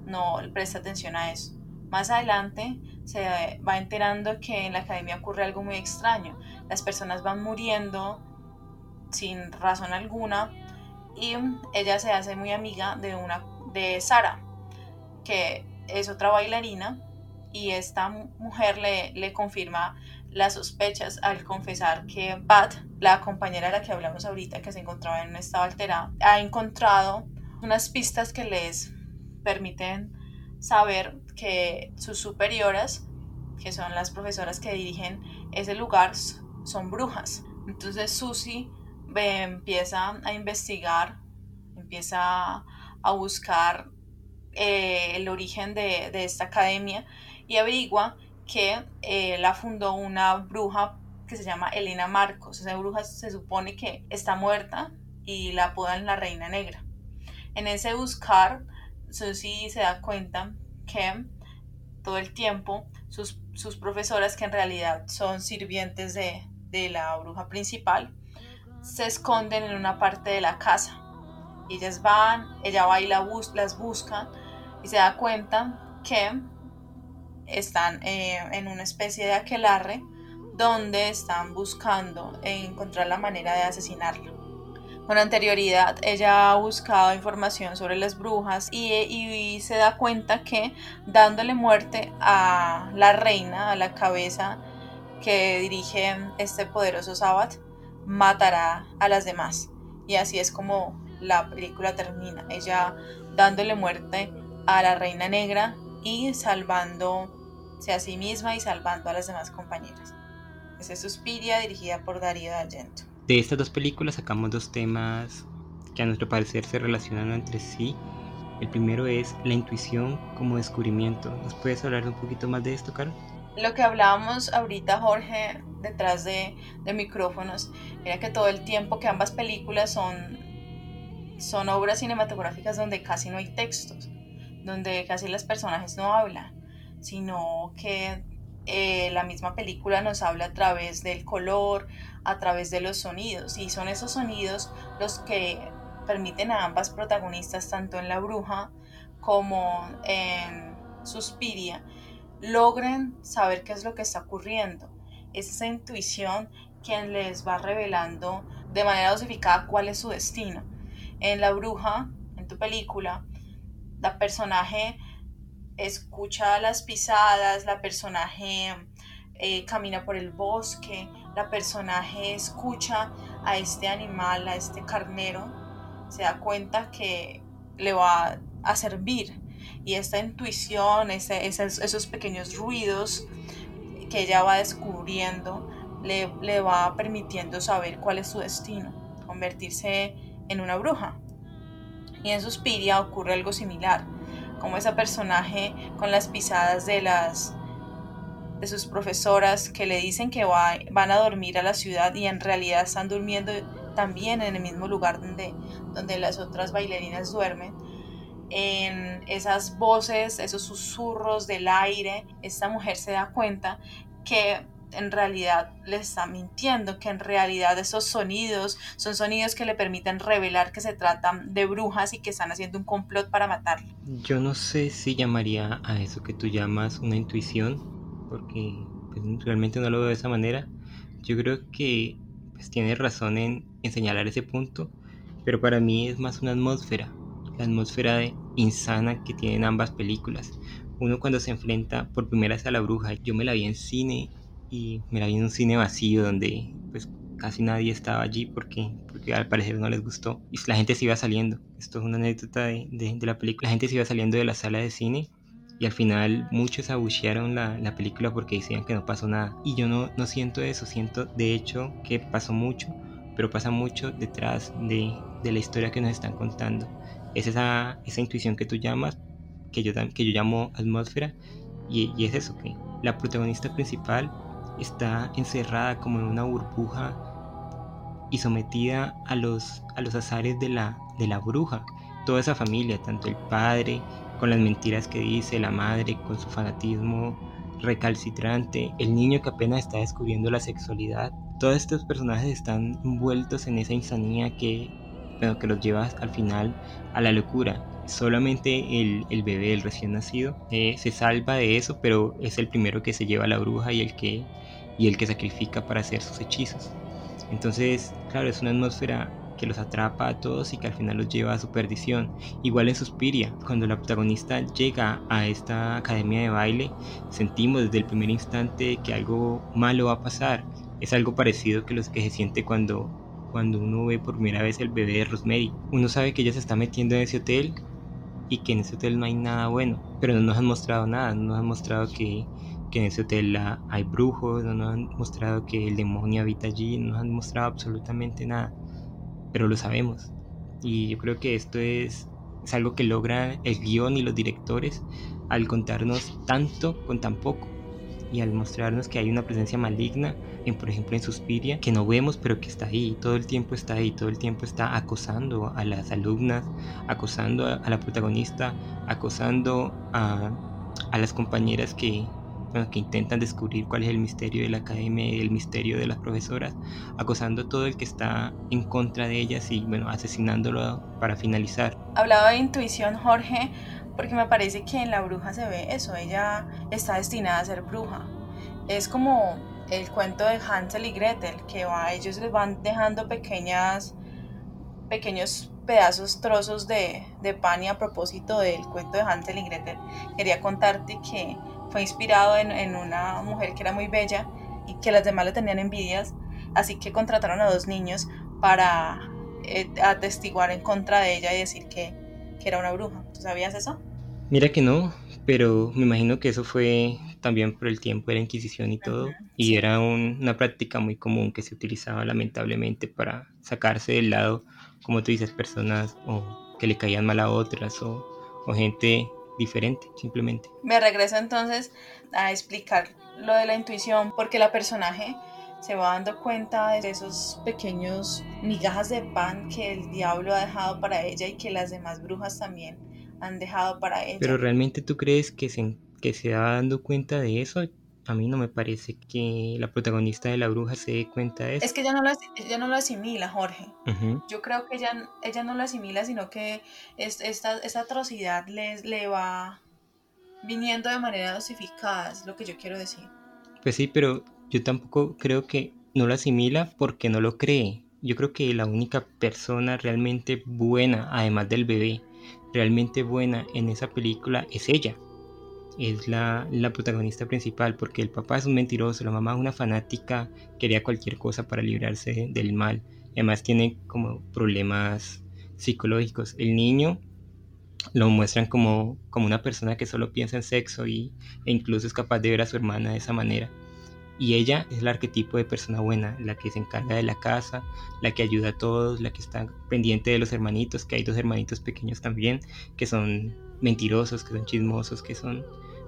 no presta atención a eso. Más adelante se va enterando que en la academia ocurre algo muy extraño. Las personas van muriendo sin razón alguna y ella se hace muy amiga de una de Sara, que es otra bailarina y esta mujer le, le confirma las sospechas al confesar que Pat, la compañera de la que hablamos ahorita, que se encontraba en un estado alterado, ha encontrado unas pistas que les permiten saber que sus superioras, que son las profesoras que dirigen ese lugar, son brujas. Entonces Susie empieza a investigar, empieza a buscar eh, el origen de, de, esta academia y averigua que eh, la fundó una bruja que se llama Elena Marcos. Esa bruja se supone que está muerta y la apodan la Reina Negra. En ese buscar, Susie se da cuenta que todo el tiempo sus, sus profesoras, que en realidad son sirvientes de, de la bruja principal, se esconden en una parte de la casa. Ellas van, ella va y la las busca y se da cuenta que están eh, en una especie de aquelarre donde están buscando encontrar la manera de asesinarlo. Con anterioridad, ella ha buscado información sobre las brujas y, y, se da cuenta que dándole muerte a la reina, a la cabeza que dirige este poderoso Sabbath, matará a las demás. Y así es como la película termina. Ella dándole muerte a la reina negra y salvándose a sí misma y salvando a las demás compañeras. Esa es Suspiria, dirigida por Darío Argento. De estas dos películas sacamos dos temas que a nuestro parecer se relacionan entre sí. El primero es la intuición como descubrimiento. ¿Nos puedes hablar un poquito más de esto, Carol? Lo que hablábamos ahorita, Jorge, detrás de, micrófonos, era que todo el tiempo que ambas películas son, son obras cinematográficas donde casi no hay textos donde casi los personajes no hablan, sino que eh, la misma película nos habla a través del color, a través de los sonidos, y son esos sonidos los que permiten a ambas protagonistas, tanto en La Bruja como en Suspiria, logren saber qué es lo que está ocurriendo. Es esa intuición quien les va revelando de manera dosificada cuál es su destino. En La Bruja, en tu película, la personaje escucha las pisadas, la personaje eh, camina por el bosque, la personaje escucha a este animal, a este carnero, se da cuenta que le va a servir y esta intuición, esos pequeños ruidos que ella va descubriendo, le, va permitiendo saber cuál es su destino, convertirse en una bruja. Y en Suspiria ocurre algo similar, como esa personaje con las pisadas de las de sus profesoras que le dicen que van a dormir a la ciudad y en realidad están durmiendo también en el mismo lugar donde, donde las otras bailarinas duermen. En esas voces, esos susurros del aire, esta mujer se da cuenta que en realidad le está mintiendo, que en realidad esos sonidos son sonidos que le permiten revelar que se tratan de brujas y que están haciendo un complot para matarlo. Yo no sé si llamaría a eso que tú llamas una intuición, porque pues, realmente no lo veo de esa manera. yo creo que pues, tiene razón en señalar ese punto, pero para mí es más una atmósfera, la atmósfera de insana que tienen ambas películas. Uno cuando se enfrenta por primera vez a la bruja, yo me la vi en cine y me la vi en un cine vacío donde pues casi nadie estaba allí porque, porque al parecer no les gustó y la gente se iba saliendo. Esto es una anécdota de, de, la película. La gente se iba saliendo de la sala de cine y al final muchos abuchearon la, la, película porque decían que no pasó nada. Y yo no, no siento eso, siento de hecho que pasó mucho, pero pasa mucho detrás de, de la historia que nos están contando. Es esa, esa intuición que tú llamas, que yo, que yo llamo atmósfera, y, y es eso, que la protagonista principal está encerrada como en una burbuja y sometida a los, a los azares de la, de la bruja. Toda esa familia, tanto el padre, con las mentiras que dice, la madre, con su fanatismo recalcitrante, el niño que apenas está descubriendo la sexualidad. Todos estos personajes están envueltos en esa insanía que, bueno, que los lleva al final a la locura. Solamente el, el bebé, el recién nacido, eh, se salva de eso, pero es el primero que se lleva a la bruja y el que, y el que sacrifica para hacer sus hechizos. Entonces, claro, es una atmósfera que los atrapa a todos y que al final los lleva a su perdición. Igual en Suspiria, cuando la protagonista llega a esta academia de baile, sentimos desde el primer instante que algo malo va a pasar. Es algo parecido que lo que se siente cuando, cuando uno ve por primera vez el bebé de Rosemary. Uno sabe que ella se está metiendo en ese hotel y que en ese hotel no hay nada bueno, pero no nos han mostrado nada, no nos han mostrado que que en ese hotel hay brujos, no nos han mostrado que el demonio habita allí, no nos han mostrado absolutamente nada, pero lo sabemos. Y yo creo que esto es, es algo que logra el guion y los directores al contarnos tanto con tan poco y al mostrarnos que hay una presencia maligna, en, por ejemplo en Suspiria, que no vemos pero que está ahí, todo el tiempo está ahí, todo el tiempo está acosando a las alumnas, acosando a, la protagonista, acosando a, a las compañeras que, que intentan descubrir cuál es el misterio de la academia el misterio de las profesoras, acosando a todo el que está en contra de ellas y bueno, asesinándolo para finalizar. Hablaba de intuición, Jorge, porque me parece que en la bruja se ve eso, ella está destinada a ser bruja. Es como el cuento de Hansel y Gretel, que va, ellos les van dejando pequeñas, pequeños pedazos, trozos de, pan y a propósito del cuento de Hansel y Gretel, quería contarte que fue inspirado en, una mujer que era muy bella y que las demás le tenían envidias, así que contrataron a dos niños para eh, atestiguar en contra de ella y decir que, que era una bruja. ¿Tú sabías eso? Mira que no, pero me imagino que eso fue también por el tiempo de la Inquisición y todo, y era una práctica muy común que se utilizaba lamentablemente para sacarse del lado, como tú dices, personas o que le caían mal a otras o, o gente diferente, simplemente. Me regreso entonces a explicar lo de la intuición, porque la personaje se va dando cuenta de esos pequeños migajas de pan que el diablo ha dejado para ella y que las demás brujas también han dejado para ella. Pero realmente tú crees que se, que se va dando cuenta de eso? a mí no me parece que la protagonista de la bruja se dé cuenta de eso. Es que ella no lo, ella no lo asimila, Jorge. Yo creo que ella, ella no lo asimila, sino que es, esta, esta atrocidad le, le va viniendo de manera dosificada, es lo que yo quiero decir. Pues sí, pero yo tampoco creo que no lo asimila porque no lo cree. Yo creo que la única persona realmente buena, además del bebé, realmente buena en esa película es ella es la, protagonista principal porque el papá es un mentiroso, la mamá es una fanática, quería cualquier cosa para librarse del mal. Además tiene como problemas psicológicos. El niño lo muestran como, como una persona que solo piensa en sexo y, e incluso es capaz de ver a su hermana de esa manera. Y ella es el arquetipo de persona buena, la que se encarga de la casa, la que ayuda a todos, la que está pendiente de los hermanitos, que hay dos hermanitos pequeños también, que son mentirosos, que son chismosos, que son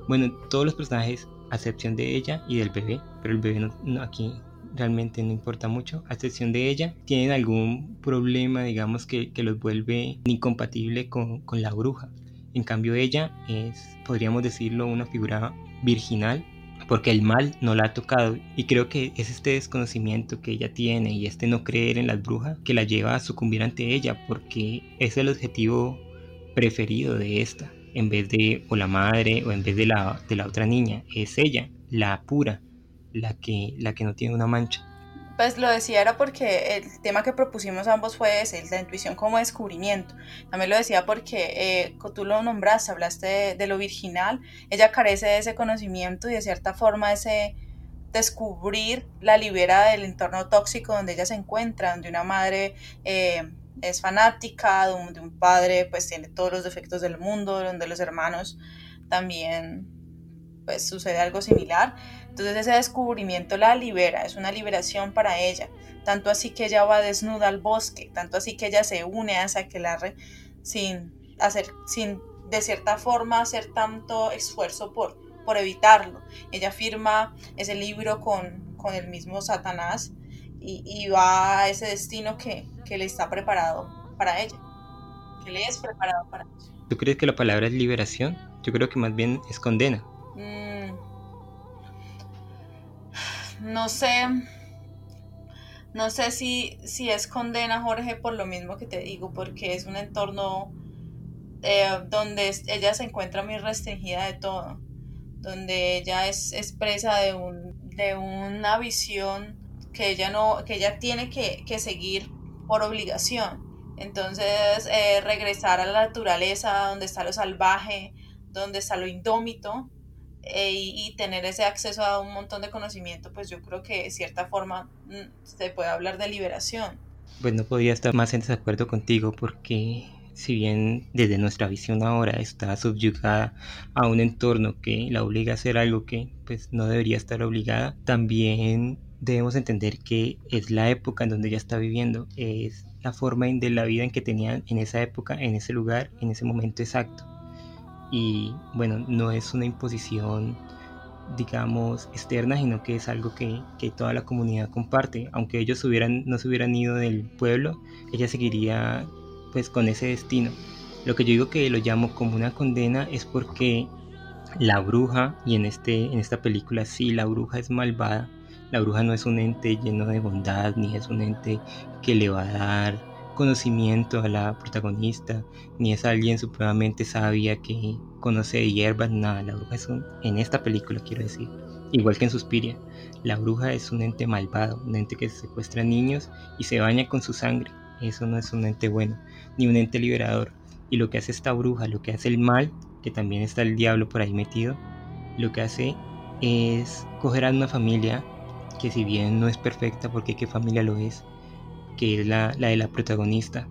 bueno, todos los personajes, a excepción de ella y del bebé, pero el bebé no, aquí realmente no importa mucho, a excepción de ella, tienen algún problema, digamos, que, que los vuelve incompatible con, con la bruja. En cambio, ella es, podríamos decirlo, una figura virginal porque el mal no la ha tocado y creo que es este desconocimiento que ella tiene y este no creer en las brujas que la lleva a sucumbir ante ella porque es el objetivo preferido de esta en vez de o la madre o en vez de la, de la otra niña, es ella, la pura, la que, la que no tiene una mancha. Pues lo decía era porque el tema que propusimos ambos fue ese, la intuición como descubrimiento. También lo decía porque eh, tú lo nombraste, hablaste de, lo virginal. Ella carece de ese conocimiento y de cierta forma ese descubrir la libera del entorno tóxico donde ella se encuentra, donde una madre eh, es fanática, donde un padre pues tiene todos los defectos del mundo, donde los hermanos también pues sucede algo similar. Entonces ese descubrimiento la libera, es una liberación para ella. Tanto así que ella va desnuda al bosque, tanto así que ella se une a esa aquelarre sin hacer, sin de cierta forma hacer tanto esfuerzo por, por evitarlo. Ella firma ese libro con, con el mismo Satanás y, y, va a ese destino que, que le está preparado para ella, que le es preparado para ella. ¿Tú crees que la palabra es liberación? Yo creo que más bien es condena. No sé, no sé si, si es condena Jorge por lo mismo que te digo, porque es un entorno eh, donde ella se encuentra muy restringida de todo, donde ella es expresa de, un, de una visión que ella, no, que ella tiene que, seguir por obligación. Entonces, eh, regresar a la naturaleza, donde está lo salvaje, donde está lo indómito, e, y, tener ese acceso a un montón de conocimiento, pues yo creo que de cierta forma mm, se puede hablar de liberación. Pues no podía estar más en desacuerdo contigo porque si bien desde nuestra visión ahora está subyugada a un entorno que la obliga a hacer algo que pues no debería estar obligada, también debemos entender que es la época en donde ella está viviendo, es la forma de la vida en que tenían en esa época, en ese lugar, en ese momento exacto y bueno, no es una imposición digamos externa, sino que es algo que, que toda la comunidad comparte. Aunque ellos hubieran, no se hubieran ido del pueblo, ella seguiría pues con ese destino. Lo que yo digo que lo llamo como una condena es porque la bruja, y en, este, en esta película sí, la bruja es malvada, la bruja no es un ente lleno de bondad, ni es un ente que le va a dar conocimiento a la protagonista, ni es alguien supremamente sabia que conoce hierbas, nada, la bruja es un, en esta película quiero decir, igual que en Suspiria, la bruja es un ente malvado, un ente que secuestra niños y se baña con su sangre, eso no es un ente bueno, ni un ente liberador, y lo que hace esta bruja, lo que hace el mal, que también está el diablo por ahí metido, lo que hace es coger a una familia que si bien no es perfecta, porque qué familia lo es, que es la, de la protagonista.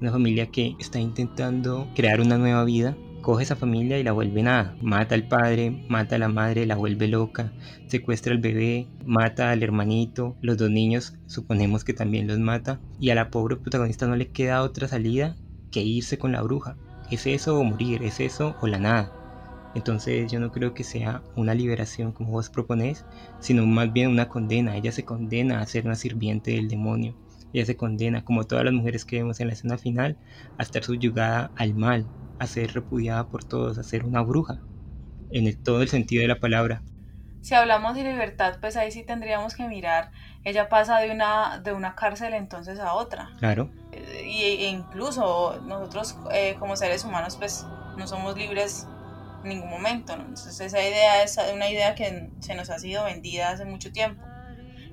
Una familia que está intentando crear una nueva vida coge esa familia y la vuelve nada. Mata al padre, mata a la madre, la vuelve loca, secuestra al bebé, mata al hermanito, los dos niños suponemos que también los mata y a la pobre protagonista no le queda otra salida que irse con la bruja. Es eso o morir, es eso o la nada. Entonces yo no creo que sea una liberación como vos proponés, sino más bien una condena. Ella se condena a ser una sirviente del demonio. Ella se condena, como todas las mujeres que vemos en la escena final, a estar subyugada al mal, a ser repudiada por todos, a ser una bruja, en todo el sentido de la palabra. Si hablamos de libertad, pues ahí sí tendríamos que mirar. Ella pasa de una, de una cárcel entonces a otra. Claro. Eh, y, e incluso nosotros eh, como seres humanos pues no somos libres en ningún momento. Entonces esa idea es una idea que se nos ha sido vendida hace mucho tiempo.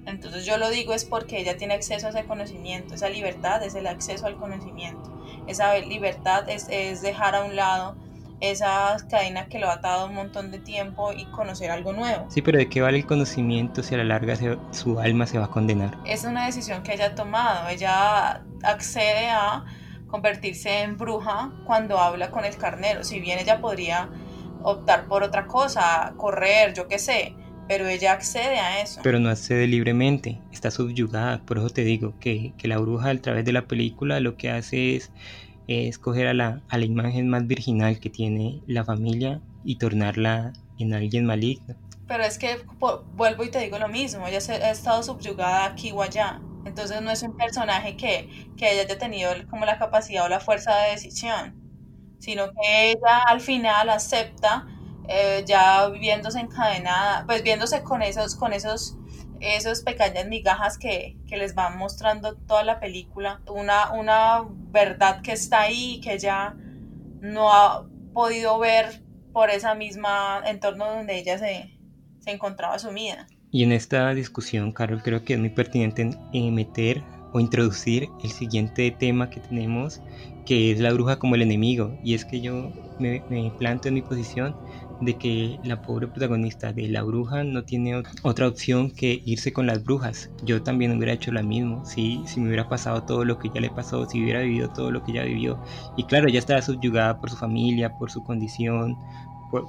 Entonces yo lo digo es porque ella tiene acceso a ese conocimiento, esa libertad es el acceso al conocimiento, esa libertad es, dejar a un lado esa cadena que lo ha atado un montón de tiempo y conocer algo nuevo. Sí, pero ¿de qué vale el conocimiento si a la larga su alma se va a condenar? Es una decisión que ella ha tomado, ella accede a convertirse en bruja cuando habla con el carnero, si bien ella podría optar por otra cosa, correr, yo qué sé, pero ella accede a eso. Pero no accede libremente, está subyugada. Por eso te digo que, la bruja a través de la película lo que hace es escoger a la, a la imagen más virginal que tiene la familia y tornarla en alguien maligno. Pero es que vuelvo y te digo lo mismo, ella ha estado subyugada aquí o allá. Entonces no es un personaje que, que haya tenido como la capacidad o la fuerza de decisión, sino que ella al final acepta eh, ya viéndose encadenada, pues viéndose con esos, con esos, esos pequeñas migajas que, que, les van mostrando toda la película, una, una verdad que está ahí y que ya no ha podido ver por esa misma entorno donde ella se, se encontraba sumida. Y en esta discusión, Carol, creo que es muy pertinente meter o introducir el siguiente tema que tenemos, que es la bruja como el enemigo. Y es que yo me, me planto en mi posición de que la pobre protagonista de la bruja no tiene otra opción que irse con las brujas. Yo también hubiera hecho lo mismo, si, si me hubiera pasado todo lo que ya le pasó, si hubiera vivido todo lo que ya vivió. Y claro, ya estaba subyugada por su familia, por su condición,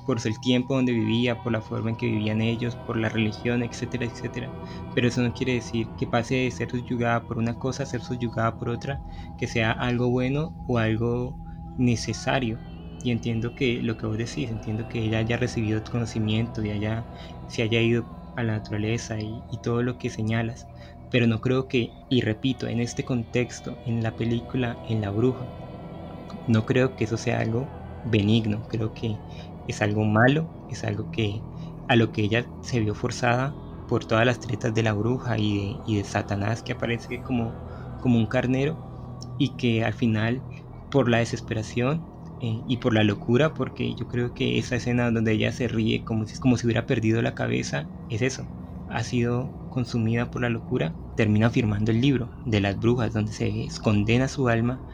por, el tiempo donde vivía, por la forma en que vivían ellos, por la religión, etcétera, etcétera. Pero eso no quiere decir que pase de ser subyugada por una cosa a ser subyugada por otra, que sea algo bueno o algo necesario. Y entiendo que lo que vos decís, entiendo que ella haya recibido tu conocimiento y haya, se haya ido a la naturaleza y, todo lo que señalas. Pero no creo que, y repito, en este contexto, en la película, en la bruja, no creo que eso sea algo benigno. Creo que es algo malo, es algo que a lo que ella se vio forzada por todas las tretas de la bruja y de, Satanás que aparece como un carnero y que al final por la desesperación eh, y por la locura, porque yo creo que esa escena donde ella se ríe como si, como si hubiera perdido la cabeza, es eso, ha sido consumida por la locura, termina firmando el libro de las brujas, donde se condena su alma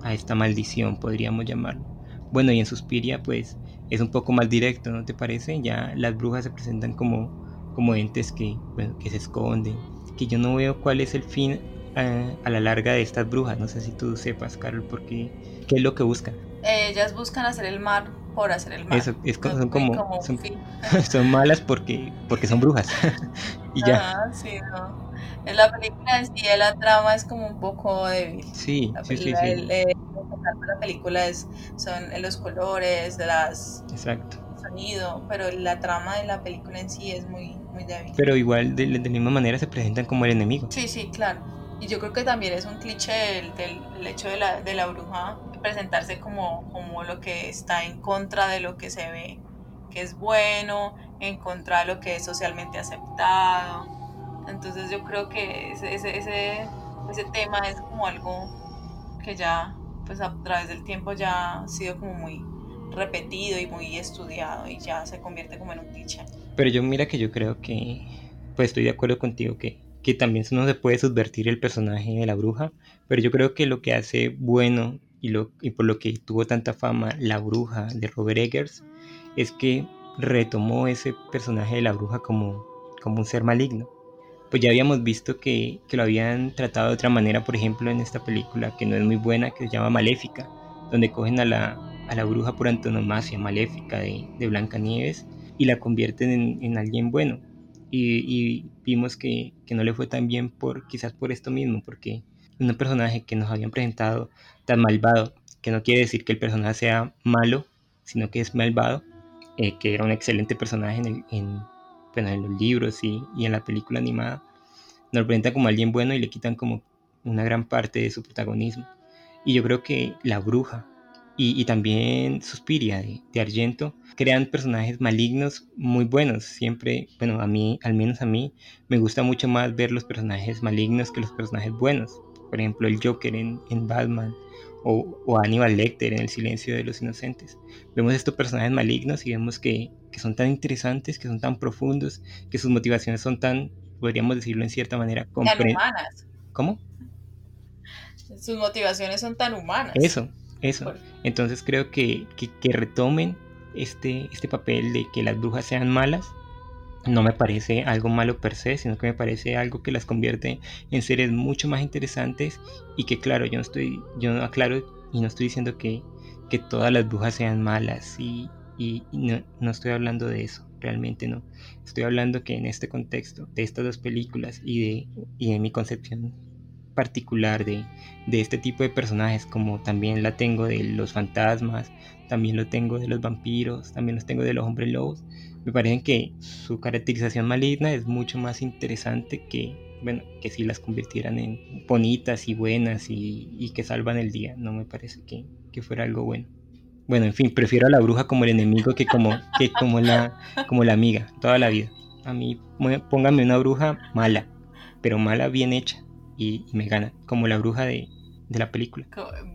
a esta maldición, podríamos llamarlo. Bueno, y en Suspiria, pues es un poco más directo, ¿no te parece? Ya las brujas se presentan como, como entes que, que se esconden, que yo no veo cuál es el fin eh, a, la larga de estas brujas. No sé si tú sepas, Carol, porque qué es lo que buscan. Ellas buscan hacer el mal por hacer el mal. Eso, es, son como, *laughs* son, malas porque, porque son brujas. *laughs* y ya. Ah, sí, no. En la película en sí la trama es como un poco débil. Sí, sí, sí, la película es, son los colores, de las Exacto. sonido, pero la trama de la película en sí es muy, muy débil. Pero igual de, la misma manera se presentan como el enemigo. Sí, sí, claro. Y yo creo que también es un cliché el, del, hecho de la, de la bruja presentarse como, como lo que está en contra de lo que se ve que es bueno, en contra de lo que es socialmente aceptado. Entonces yo creo que ese, ese, ese, tema es como algo que ya pues a través del tiempo ya ha sido como muy repetido y muy estudiado y ya se convierte como en un cliché. Pero yo mira que yo creo que, pues estoy de acuerdo contigo que, que también no se puede subvertir el personaje de la bruja, pero yo creo que lo que hace bueno y, y por lo que tuvo tanta fama la bruja de Robert Eggers es que retomó ese personaje de la bruja como, como un ser maligno pues ya habíamos visto que, lo habían tratado de otra manera, por ejemplo, en esta película que no es muy buena, que se llama Maléfica, donde cogen a la, a la bruja por antonomasia, Maléfica de, de Blancanieves, y la convierten en, alguien bueno. Y, vimos que, que, no le fue tan bien por quizás por esto mismo, porque un personaje que nos habían presentado tan malvado, que no quiere decir que el personaje sea malo, sino que es malvado, eh, que era un excelente personaje en, en los libros y, en la película animada, nos presentan como alguien bueno y le quitan como una gran parte de su protagonismo. Y yo creo que La Bruja y, y también Suspiria de, de, Argento crean personajes malignos muy buenos. Siempre, bueno, a mí, al menos a mí, me gusta mucho más ver los personajes malignos que los personajes buenos. Por ejemplo, el Joker en, en Batman o, o Aníbal Lecter en El silencio de los inocentes. Vemos estos personajes malignos y vemos que, que son tan interesantes, que son tan profundos, que sus motivaciones son tan, podríamos decirlo en cierta manera, tan humanas. ¿Cómo? Sus motivaciones son tan humanas. Eso, eso. Entonces creo que, que, que retomen este, este papel de que las brujas sean malas no me parece algo malo per se, sino que me parece algo que las convierte en seres mucho más interesantes y que claro, yo no estoy, yo no aclaro y no estoy diciendo que, que todas las brujas sean malas y, y, no, no, estoy hablando de eso, realmente no. Estoy hablando que en este contexto de estas dos películas y de, y de mi concepción particular de, de este tipo de personajes, como también la tengo de los fantasmas, también lo tengo de los vampiros, también los tengo de los hombres lobos, me parece que su caracterización maligna es mucho más interesante que, bueno, que si las convirtieran en bonitas y buenas y, y que salvan el día. No me parece que, que, fuera algo bueno. Bueno, en fin, prefiero a la bruja como el enemigo que como, que como, la, como la amiga, toda la vida. A mí, póngame una bruja mala, pero mala bien hecha y, me gana, como la bruja de, de la película.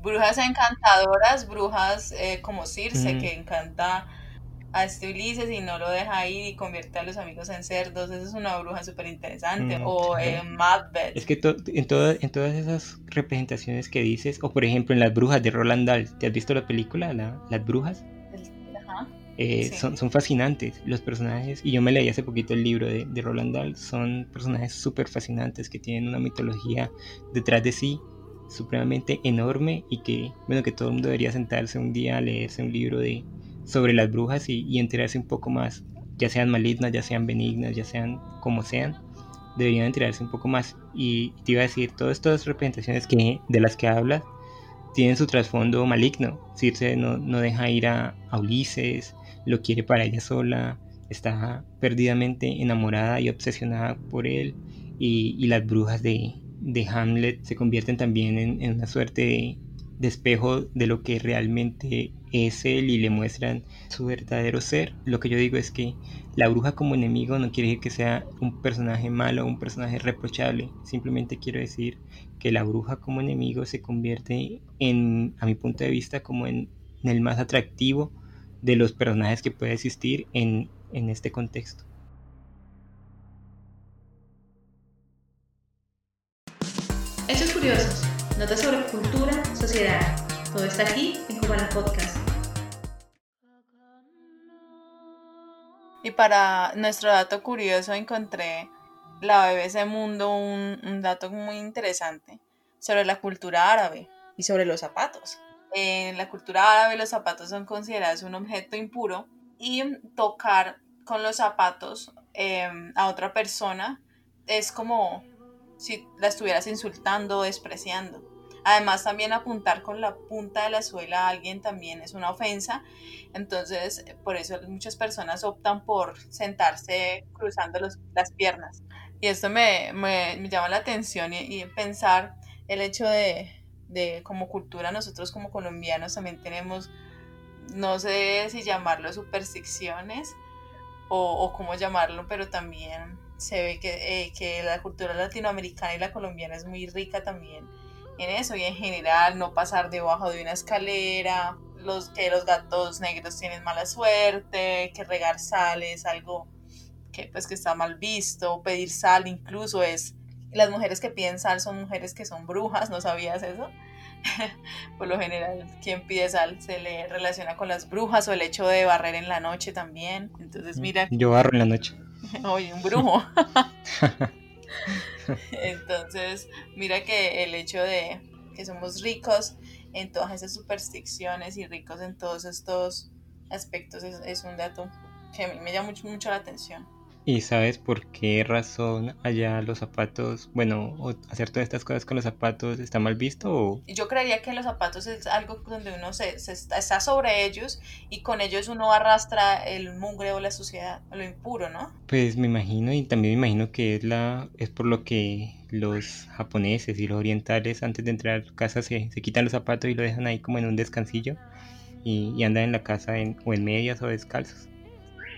Brujas encantadoras, brujas eh, como Circe, mm. que encanta a este Ulises y no lo deja ir y convierte a los amigos en cerdos. Esa es una bruja súper interesante. Mm, o en Macbeth. Es que en, todas en todas esas representaciones que dices, o por ejemplo en Las Brujas de Roland Dahl, ¿te has visto la película, Las Brujas? Eh, son, son, fascinantes los personajes, y yo me leí hace poquito el libro de, de Roland Dahl, son personajes súper fascinantes que tienen una mitología detrás de sí supremamente enorme y que, bueno, que todo el mundo debería sentarse un día a leerse un libro de, sobre las brujas y, enterarse un poco más, ya sean malignas, ya sean benignas, ya sean como sean, deberían enterarse un poco más. Y te iba a decir, todas estas representaciones que, de las que hablas tienen su trasfondo maligno. Circe no, no deja ir a, Ulises, lo quiere para ella sola, está perdidamente enamorada y obsesionada por él. Y, las brujas de, de, Hamlet se convierten también en, en una suerte de, de espejo de lo que realmente es él y le muestran su verdadero ser. Lo que yo digo es que la bruja como enemigo no quiere decir que sea un personaje malo un personaje reprochable. Simplemente quiero decir que la bruja como enemigo se convierte en, a mi punto de vista, como en, el más atractivo de los personajes que puede existir en, en este contexto. Hechos curiosos. Notas sobre cultura, sociedad. Todo está aquí en Cubana Podcast. Y para nuestro dato curioso encontré la BBC Mundo un, dato muy interesante sobre la cultura árabe y sobre los zapatos. En la cultura árabe los zapatos son considerados un objeto impuro y tocar con los zapatos em, a otra persona es como si la estuvieras insultando o despreciando. Además, también apuntar con la punta de la suela a alguien también es una ofensa. Entonces, por eso muchas personas optan por sentarse cruzando las piernas. Y esto me, llama la atención y, pensar el hecho de, de, como cultura, nosotros como colombianos también tenemos, no sé si llamarlo supersticiones o, o cómo llamarlo, pero también se ve que, eh, que la cultura latinoamericana y la colombiana es muy rica también en eso y en general no pasar debajo de una escalera, los, que los gatos negros tienen mala suerte, que regar sal es algo que pues que está mal visto, pedir sal incluso es, las mujeres que piden sal son mujeres que son brujas, ¿no sabías eso? *laughs* Por lo general, quien pide sal se le relaciona con las brujas o el hecho de barrer en la noche también. Entonces, mira. Yo barro en la noche. *laughs* Oye, un brujo. *laughs* Entonces, mira que el hecho de que somos ricos en todas esas supersticiones y ricos en todos estos aspectos es, un dato que a mí me llama mucho, mucho la atención. ¿Y sabes por qué razón allá los zapatos, bueno, hacer todas estas cosas con los zapatos está mal visto? O? Yo creería que los zapatos es algo donde uno se, está, sobre ellos y con ellos uno arrastra el mugre o la suciedad, lo impuro, ¿no? Pues me imagino y también me imagino que es, la, es por lo que los japoneses y los orientales antes de entrar a casa se, se quitan los zapatos y lo dejan ahí como en un descansillo y, andan en la casa en, o en medias o descalzos.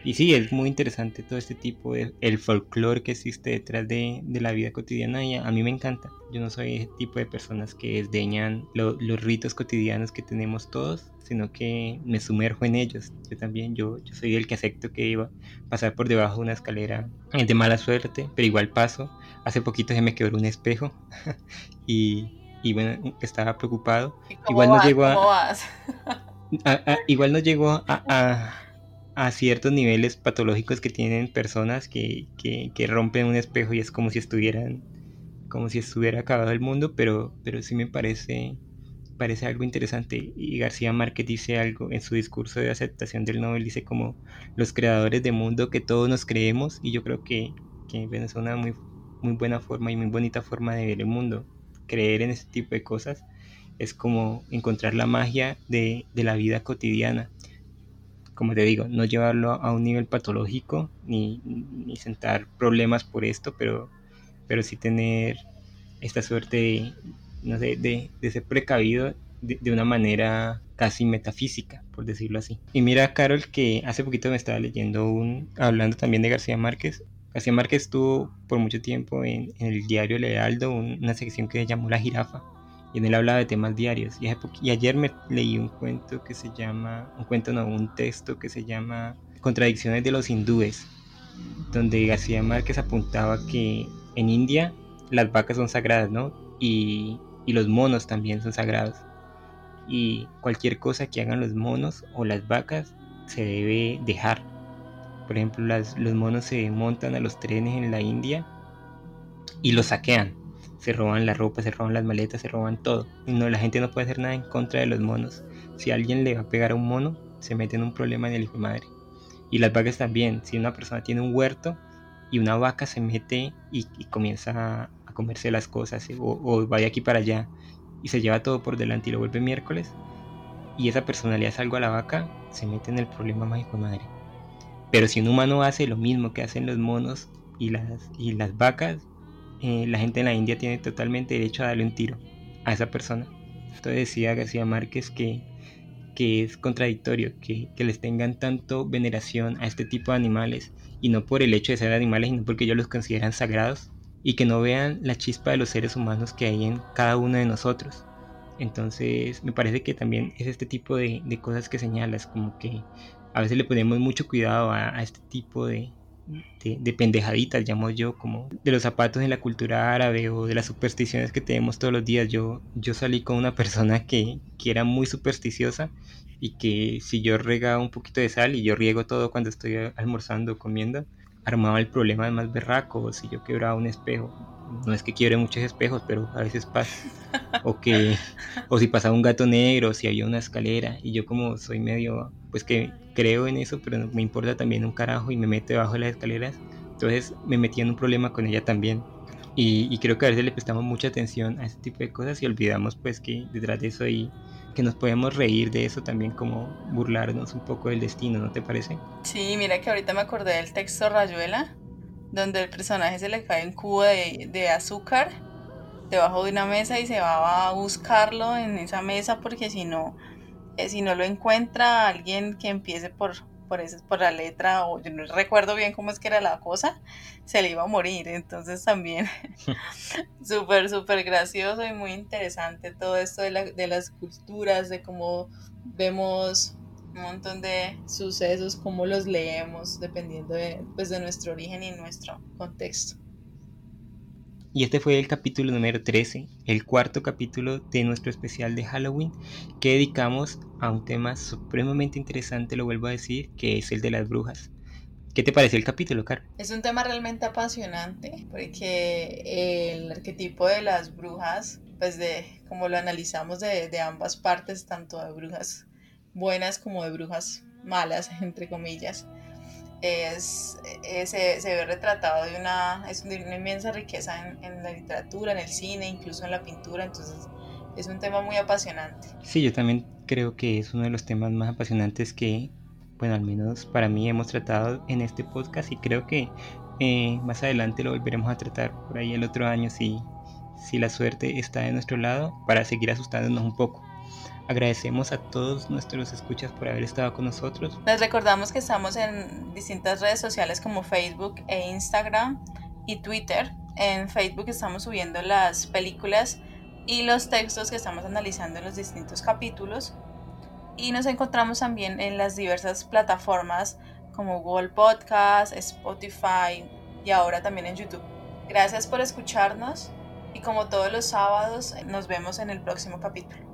Y sí, es muy interesante todo este tipo de el folclore que existe detrás de, de, la vida cotidiana y a, mí me encanta. Yo no soy ese tipo de personas que desdeñan los ritos cotidianos que tenemos todos, sino que me sumerjo en ellos. Yo también, yo, yo soy el que acepto que iba a pasar por debajo de una escalera de mala suerte, pero igual paso. Hace poquito se me quebró un espejo *laughs* y, y bueno, estaba preocupado. Igual no llegó *laughs* a, igual no llegó a a ciertos niveles patológicos que tienen personas que, rompen un espejo y es como si estuvieran como si estuviera acabado el mundo pero pero sí me parece parece algo interesante. Y García Márquez dice algo en su discurso de aceptación del Nobel dice como los creadores de mundo que todos nos creemos y yo creo que, que es una muy muy buena forma y muy bonita forma de ver el mundo. Creer en ese tipo de cosas es como encontrar la magia de, de la vida cotidiana como te digo, no llevarlo a un nivel patológico ni, sentar problemas por esto, pero, pero sí tener esta suerte de, no sé, de, ser precavido de, una manera casi metafísica, por decirlo así. Y mira, Carol, que hace poquito me estaba leyendo un, hablando también de García Márquez. García Márquez tuvo por mucho tiempo en, el diario El una sección que se llamó La Jirafa y en él hablaba de temas diarios. Y, y, ayer me leí un cuento que se llama, un cuento no, un texto que se llama contradicciones de los hindúes, donde García Márquez apuntaba que en India las vacas son sagradas, ¿no? Y, los monos también son sagrados. Y cualquier cosa que hagan los monos o las vacas se debe dejar. Por ejemplo, los monos se montan a los trenes en la India y los saquean. Se roban la ropa, se roban las maletas, se roban todo. No, la gente no puede hacer nada en contra de los monos. Si alguien le va a pegar a un mono, se mete en un problema en el hijo de madre. Y las vacas también. Si una persona tiene un huerto y una vaca se mete y, comienza a, comerse las cosas o, o va de aquí para allá y se lleva todo por delante y lo vuelve miércoles y esa persona le hace algo a la vaca, se mete en el problema más hijo de madre. Pero si un humano hace lo mismo que hacen los monos y las, y las vacas, eh, la gente en la India tiene totalmente derecho a darle un tiro a esa persona. Entonces decía García Márquez que que es contradictorio que, les tengan tanto veneración a este tipo de animales y no por el hecho de ser animales, sino porque ellos los consideran sagrados y que no vean la chispa de los seres humanos que hay en cada uno de nosotros. Entonces me parece que también es este tipo de, cosas que señalas, como que a veces le ponemos mucho cuidado a este tipo de, de, pendejaditas, llamo yo, como de los zapatos en la cultura árabe o de las supersticiones que tenemos todos los días. Yo, yo salí con una persona que, que era muy supersticiosa y que si yo regaba un poquito de sal y yo riego todo cuando estoy almorzando o comiendo, armaba el problema de más berraco, si yo quebraba un espejo. No es que quiebre muchos espejos, pero a veces pasa. O que, o si pasaba un gato negro, o si había una escalera. Y yo como soy medio, pues que creo en eso, pero me importa también un carajo y me meto debajo de las escaleras. Entonces me metí en un problema con ella también. Y, creo que a veces le prestamos mucha atención a este tipo de cosas y olvidamos pues que detrás de eso hay que nos podemos reír de eso también como burlarnos un poco del destino, ¿no te parece? Sí, mira que ahorita me acordé del texto Rayuela, donde el personaje se le cae un cubo de, de azúcar debajo de una mesa y se va a buscarlo en esa mesa porque si no si no lo encuentra alguien que empiece por, por, por la letra, o yo no recuerdo bien cómo es que era la cosa, se le iba a morir. Entonces también *laughs* *laughs* súper, súper gracioso y muy interesante todo esto de, la, de las culturas, de cómo vemos un montón de sucesos, cómo los leemos, dependiendo de, pues, de nuestro origen y nuestro contexto. Y este fue el capítulo número 13, el cuarto capítulo de nuestro especial de Halloween que dedicamos a un tema supremamente interesante, lo vuelvo a decir, que es el de las brujas. ¿Qué te parece el capítulo, Car? Es un tema realmente apasionante porque el arquetipo de las brujas, pues de como lo analizamos de, de ambas partes, tanto de brujas buenas como de brujas malas, *laughs* entre comillas, es, eh, se, ve retratado de una, es una inmensa riqueza en, la literatura, en el cine, incluso en la pintura, entonces es un tema muy apasionante. Sí, yo también creo que es uno de los temas más apasionantes que, bueno, al menos para mí hemos tratado en este podcast y creo que eh, más adelante lo volveremos a tratar por ahí el otro año si, si la suerte está de nuestro lado para seguir asustándonos un poco. Agradecemos a todos nuestros escuchas por haber estado con nosotros. Les recordamos que estamos en distintas redes sociales como Facebook e Instagram y Twitter. En Facebook estamos subiendo las películas y los textos que estamos analizando en los distintos capítulos. Y nos encontramos también en las diversas plataformas como Google Podcast, Spotify y ahora también en YouTube. Gracias por escucharnos y como todos los sábados nos vemos en el próximo capítulo.